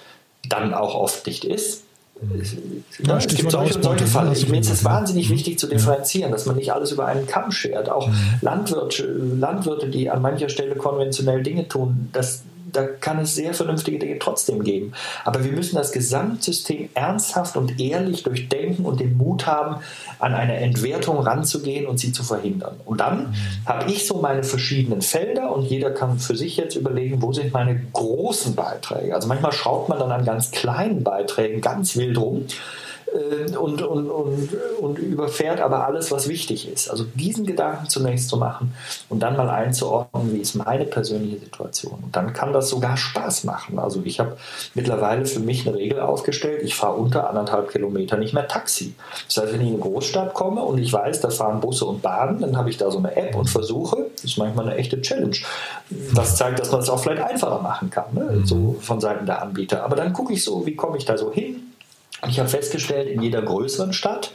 dann auch oft nicht ist. Ja, es gibt solche und solche Fälle. Mir ist es wahnsinnig wichtig zu differenzieren, dass man nicht alles über einen Kamm schert. Auch mhm. Landwirte, Landwirte, die an mancher Stelle konventionell Dinge tun, das, da kann es sehr vernünftige Dinge trotzdem geben. Aber wir müssen das Gesamtsystem ernsthaft und ehrlich durchdenken und den Mut haben, an eine Entwertung ranzugehen und sie zu verhindern. Und dann habe ich so meine verschiedenen Felder und jeder kann für sich jetzt überlegen, wo sind meine großen Beiträge. Also manchmal schraubt man dann an ganz kleinen Beiträgen ganz wild rum und, und, und, und überfährt aber alles, was wichtig ist. Also diesen Gedanken zunächst zu machen und dann mal einzuordnen, wie ist meine persönliche Situation. Und dann kann das sogar Spaß machen. Also ich habe mittlerweile für mich eine Regel aufgestellt, ich fahre unter anderthalb Kilometer nicht mehr Taxi. Das heißt, wenn ich in eine Großstadt komme und ich weiß, da fahren Busse und Bahnen, dann habe ich da so eine App und versuche, das ist manchmal eine echte Challenge. Das zeigt, dass man es auch vielleicht einfacher machen kann, ne? so von Seiten der Anbieter. Aber dann gucke ich so, wie komme ich da so hin? Ich habe festgestellt, in jeder größeren Stadt,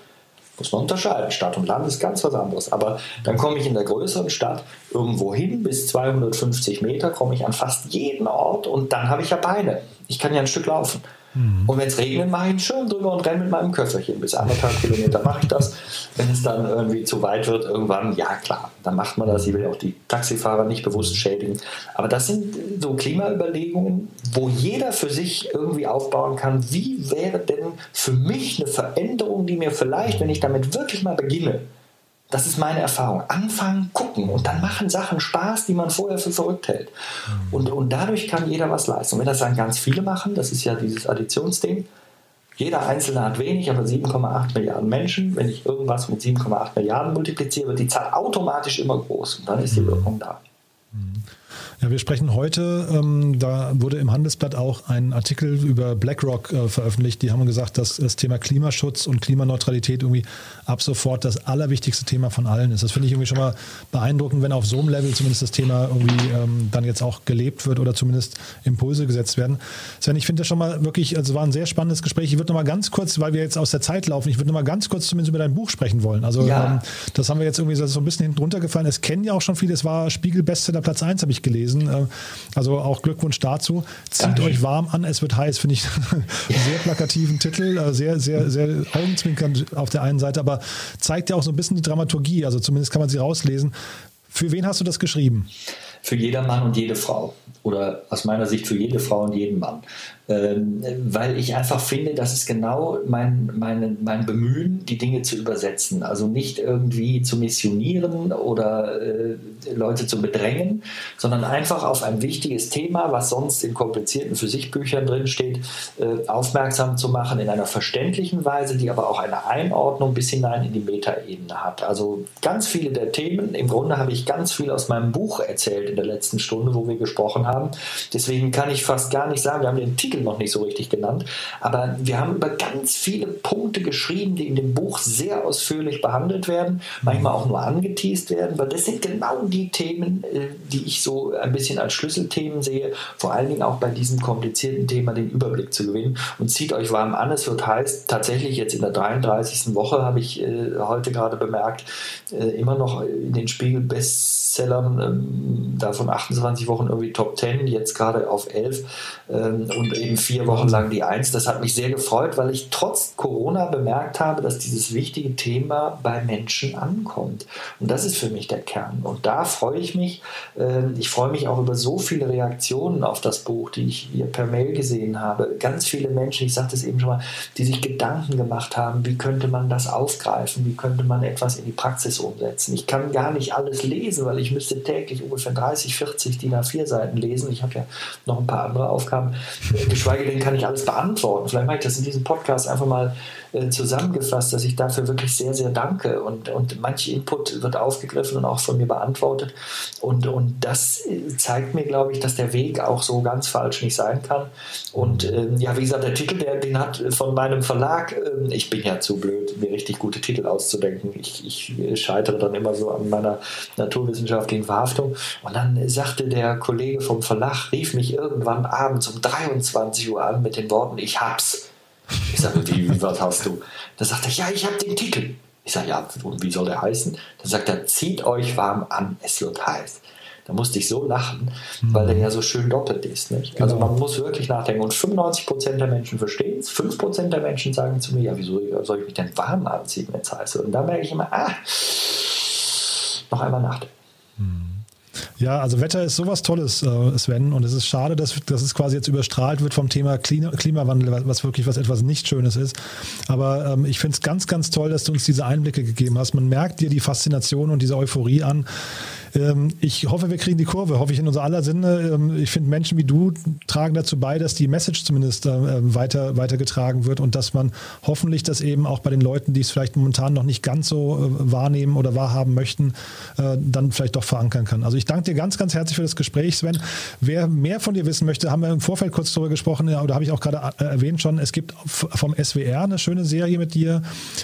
muss man unterscheiden, Stadt und Land ist ganz was anderes, aber dann komme ich in der größeren Stadt irgendwo hin, bis 250 Meter komme ich an fast jeden Ort und dann habe ich ja Beine. Ich kann ja ein Stück laufen. Mhm. Und wenn es regnet, mache ich einen Schirm drüber und renne mit meinem Köfferchen. Bis anderthalb Kilometer mache ich das. Wenn es dann irgendwie zu weit wird, irgendwann, ja klar, dann macht man das. Ich will auch die Taxifahrer nicht bewusst schädigen. Aber das sind so Klimaüberlegungen, wo jeder für sich irgendwie aufbauen kann, wie wäre denn für mich eine Veränderung, die mir vielleicht, wenn ich damit wirklich mal beginne, Das ist meine Erfahrung. Anfangen, gucken und dann machen Sachen Spaß, die man vorher für verrückt hält. Mhm. Und, und dadurch kann jeder was leisten. Und wenn das dann ganz viele machen, das ist ja dieses Additionsding, jeder Einzelne hat wenig, aber 7,8 Milliarden Menschen. Wenn ich irgendwas mit 7,8 Milliarden multipliziere, wird die Zahl automatisch immer groß und dann ist die mhm. Wirkung da. Ja, wir sprechen heute, ähm, da wurde im Handelsblatt auch ein Artikel über BlackRock äh, veröffentlicht. Die haben gesagt, dass das Thema Klimaschutz und Klimaneutralität irgendwie ab sofort das allerwichtigste Thema von allen ist. Das finde ich irgendwie schon mal beeindruckend, wenn auf so einem Level zumindest das Thema irgendwie ähm, dann jetzt auch gelebt wird oder zumindest Impulse gesetzt werden. Sven, ich finde das schon mal wirklich, also war ein sehr spannendes Gespräch. Ich würde noch mal ganz kurz, weil wir jetzt aus der Zeit laufen, ich würde noch mal ganz kurz zumindest über dein Buch sprechen wollen. Also ja. ähm, das haben wir jetzt irgendwie so ein bisschen hinten runtergefallen. Es kennen ja auch schon viele, es war Spiegel-Bestseller Platz 1, habe ich gelesen gewesen. Äh, also auch Glückwunsch dazu. Zieht Danke. euch warm an, es wird heiß, finde ich sehr plakativen Titel, äh, sehr, sehr, sehr augenzwinkernd auf der einen Seite, aber zeigt ja auch so ein bisschen die Dramaturgie, also zumindest kann man sie rauslesen. Für wen hast du das geschrieben? Für jeder Mann und jede Frau. Oder aus meiner Sicht für jede Frau und jeden Mann. Ähm, weil ich einfach finde, das ist genau mein, mein, mein Bemühen, die Dinge zu übersetzen. Also nicht irgendwie zu missionieren oder äh, Leute zu bedrängen, sondern einfach auf ein wichtiges Thema, was sonst in komplizierten Physikbüchern drinsteht, äh, aufmerksam zu machen in einer verständlichen Weise, die aber auch eine Einordnung bis hinein in die Metaebene hat. Also ganz viele der Themen, im Grunde habe ich ganz viel aus meinem Buch erzählt in der letzten Stunde, wo wir gesprochen haben. Deswegen kann ich fast gar nicht sagen, wir haben den Titel Titel noch nicht so richtig genannt. Aber wir haben über ganz viele Punkte geschrieben, die in dem Buch sehr ausführlich behandelt werden, manchmal auch nur angeteased werden, weil das sind genau die Themen, äh, die ich so ein bisschen als Schlüsselthemen sehe, vor allen Dingen auch bei diesem komplizierten Thema den Überblick zu gewinnen. Und zieht euch warm an, es wird heißt, tatsächlich jetzt in der 33. Woche habe ich äh, heute gerade bemerkt, äh, immer noch in den Spiegel Bestsellern, ähm, davon 28 Wochen irgendwie Top 10, jetzt gerade auf 11 ähm, und eben vier Wochen lang die Eins. Das hat mich sehr gefreut, weil ich trotz Corona bemerkt habe, dass dieses wichtige Thema bei Menschen ankommt. Und das ist für mich der Kern. Und da freue ich mich. Ähm, ich freue mich auch über so viele Reaktionen auf das Buch, die ich hier per Mail gesehen habe. Ganz viele Menschen, ich sagte es eben schon mal, die sich Gedanken gemacht haben, wie könnte man das aufgreifen, wie könnte man etwas in die Praxis umsetzen. Ich kann gar nicht alles lesen, weil ich müsste täglich ungefähr 30, 40 DIN A4 Seiten lesen. Ich habe ja noch ein paar andere Aufgaben geschweige denn kann ich alles beantworten. Vielleicht mache ich das in diesem Podcast einfach mal äh, zusammengefasst, dass ich dafür wirklich sehr, sehr danke. Und, und manch Input wird aufgegriffen und auch von mir beantwortet. Und, und das äh, zeigt mir, glaube ich, dass der Weg auch so ganz falsch nicht sein kann. Und ähm, ja, wie gesagt, der Titel, der, den hat von meinem Verlag, äh, ich bin ja zu blöd, mir richtig gute Titel auszudenken. Ich, ich scheitere dann immer so an meiner naturwissenschaftlichen Verhaftung. Und dann sagte der Kollege vom Verlag, rief mich irgendwann abends um 23 Uhr an mit den Worten, ich hab's. Ich sage, wie, was hast du? Dann sagt er, ja, ich habe den Titel. Ich sage, ja, und wie soll der heißen? Dann sagt er, zieht euch warm an, es wird heiß. Da musste ich so lachen, mhm. weil der ja so schön doppelt ist. Nicht? Also genau. man muss wirklich nachdenken. Und 95% der Menschen verstehen es. 5% der Menschen sagen zu mir, ja, wieso soll ich mich denn warm anziehen, wenn es heiß wird? Und da merke ich immer, ah, noch einmal nachdenken. Mhm. Ja, also Wetter ist sowas Tolles, äh, Sven. Und es ist schade, dass, dass es quasi jetzt überstrahlt wird vom Thema Klimawandel, was wirklich was etwas nicht Schönes ist. Aber ähm, ich finde es ganz, ganz toll, dass du uns diese Einblicke gegeben hast. Man merkt dir die Faszination und diese Euphorie an. Ähm, ich hoffe, wir kriegen die Kurve, hoffe ich in unser aller Sinne. Ähm, ich finde, Menschen wie du tragen dazu bei, dass die Message zumindest äh, weiter, weitergetragen wird und dass man hoffentlich das eben auch bei den Leuten, die es vielleicht momentan noch nicht ganz so äh, wahrnehmen oder wahrhaben möchten, äh, dann vielleicht doch verankern kann. Also ich danke dir ganz, ganz herzlich für das Gespräch, Sven. Wer mehr von dir wissen möchte, haben wir im Vorfeld kurz darüber gesprochen, oder habe ich auch gerade erwähnt schon, es gibt vom SWR eine schöne Serie mit dir.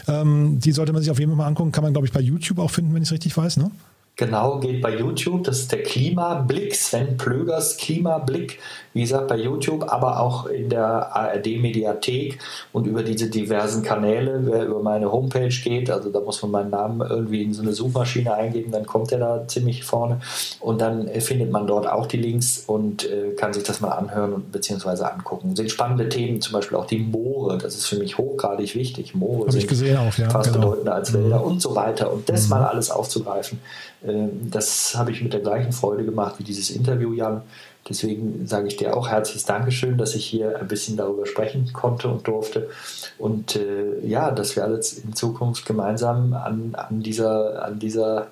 Ähm, die sollte man sich auf jeden Fall mal angucken. Kann man, glaube ich, bei YouTube auch finden, wenn ich es richtig weiß, ne? Genau, geht bei YouTube. Das ist der Klimablick, Sven Plögers Klimablick. Wie gesagt, bei YouTube, aber auch in der ARD-Mediathek und über diese diversen Kanäle. Wer über meine Homepage geht, also da muss man meinen Namen irgendwie in so eine Suchmaschine eingeben, dann kommt er da ziemlich vorne. Und dann findet man dort auch die Links und äh, kann sich das mal anhören bzw. angucken. Sind spannende Themen, zum Beispiel auch die Moore. Das ist für mich hochgradig wichtig. Moore Hab sind auch, ja, fast genau. bedeutender als Wälder mhm. und so weiter. Und das mhm. mal alles aufzugreifen, äh, das habe ich mit der gleichen Freude gemacht wie dieses Interview, Jan. Deswegen sage ich dir auch herzliches Dankeschön, dass ich hier ein bisschen darüber sprechen konnte und durfte. Und äh, ja, dass wir alle in Zukunft gemeinsam an, an dieser, an dieser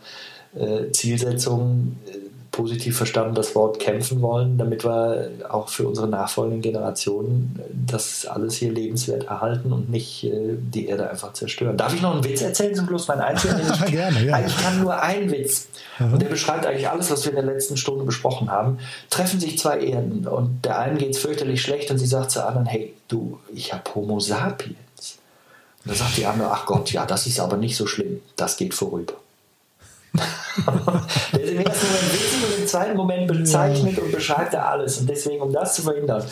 äh, Zielsetzung äh, positiv verstanden das Wort kämpfen wollen, damit wir auch für unsere nachfolgenden Generationen das alles hier lebenswert erhalten und nicht äh, die Erde einfach zerstören. Darf ich noch einen Witz erzählen zum Schluss? Mein einziger, ich, Gerne, ja. ich kann nur einen Witz. Mhm. Und der beschreibt eigentlich alles, was wir in der letzten Stunde besprochen haben. Treffen sich zwei Erden und der einen geht es fürchterlich schlecht und sie sagt zur anderen, hey, du, ich habe Homo sapiens. Und da sagt die andere, ach Gott, ja, das ist aber nicht so schlimm, das geht vorüber. der ist im ersten Moment witzig und im zweiten Moment bezeichnet und beschreibt er alles. Und deswegen, um das zu verhindern,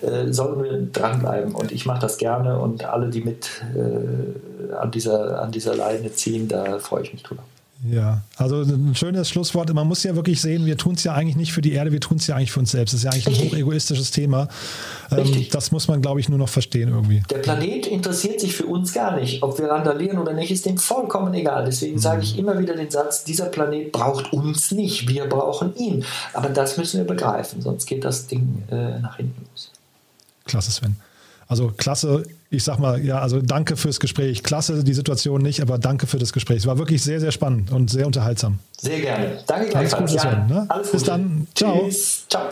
äh, sollten wir dranbleiben. Und ich mache das gerne und alle, die mit äh, an, dieser, an dieser Leine ziehen, da freue ich mich drüber. Ja, also ein schönes Schlusswort. Man muss ja wirklich sehen, wir tun es ja eigentlich nicht für die Erde, wir tun es ja eigentlich für uns selbst. Das ist ja eigentlich Richtig. ein hochegoistisches Thema. Ähm, das muss man, glaube ich, nur noch verstehen irgendwie. Der Planet interessiert sich für uns gar nicht. Ob wir randalieren oder nicht, ist dem vollkommen egal. Deswegen mhm. sage ich immer wieder den Satz, dieser Planet braucht uns nicht, wir brauchen ihn. Aber das müssen wir begreifen, sonst geht das Ding äh, nach hinten los. Klasse, Sven. Also klasse, ich sag mal, ja, also danke fürs Gespräch. Klasse die Situation nicht, aber danke für das Gespräch. Es war wirklich sehr, sehr spannend und sehr unterhaltsam. Sehr gerne. Danke gleichfalls. Alles Gute, ne? Alles Bis dann. Ciao. Tschüss. Ciao.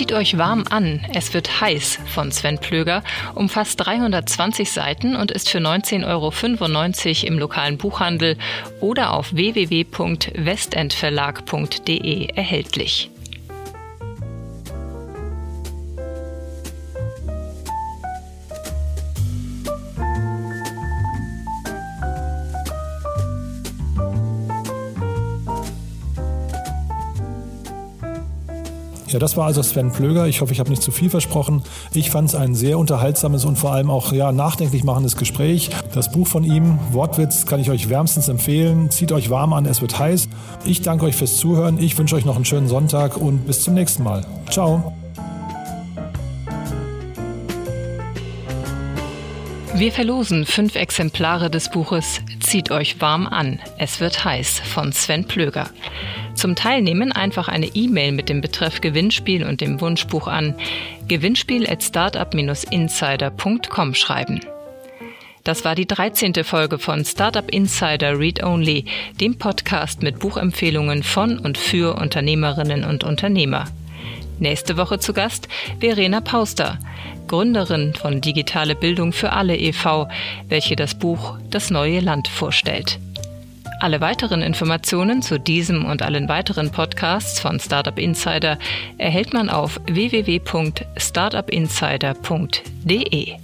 Zieht euch warm an, es wird heiß von Sven Plöger, umfasst 320 Seiten und ist für 19,95 Euro im lokalen Buchhandel oder auf www.westendverlag.de erhältlich. Ja, das war also Sven Plöger. Ich hoffe, ich habe nicht zu viel versprochen. Ich fand es ein sehr unterhaltsames und vor allem auch ja, nachdenklich machendes Gespräch. Das Buch von ihm, Wortwitz, kann ich euch wärmstens empfehlen. Zieht euch warm an, es wird heiß. Ich danke euch fürs Zuhören. Ich wünsche euch noch einen schönen Sonntag und bis zum nächsten Mal. Ciao. Wir verlosen fünf Exemplare des Buches Zieht euch warm an, es wird heiß von Sven Plöger. Zum Teilnehmen einfach eine E-Mail mit dem Betreff Gewinnspiel und dem Wunschbuch an gewinnspiel at startup-insider.com schreiben. Das war die 13. Folge von Startup Insider Read Only, dem Podcast mit Buchempfehlungen von und für Unternehmerinnen und Unternehmer. Nächste Woche zu Gast Verena Pauster, Gründerin von Digitale Bildung für alle e.V., welche das Buch Das neue Land vorstellt. Alle weiteren Informationen zu diesem und allen weiteren Podcasts von Startup Insider erhält man auf www.startupinsider.de.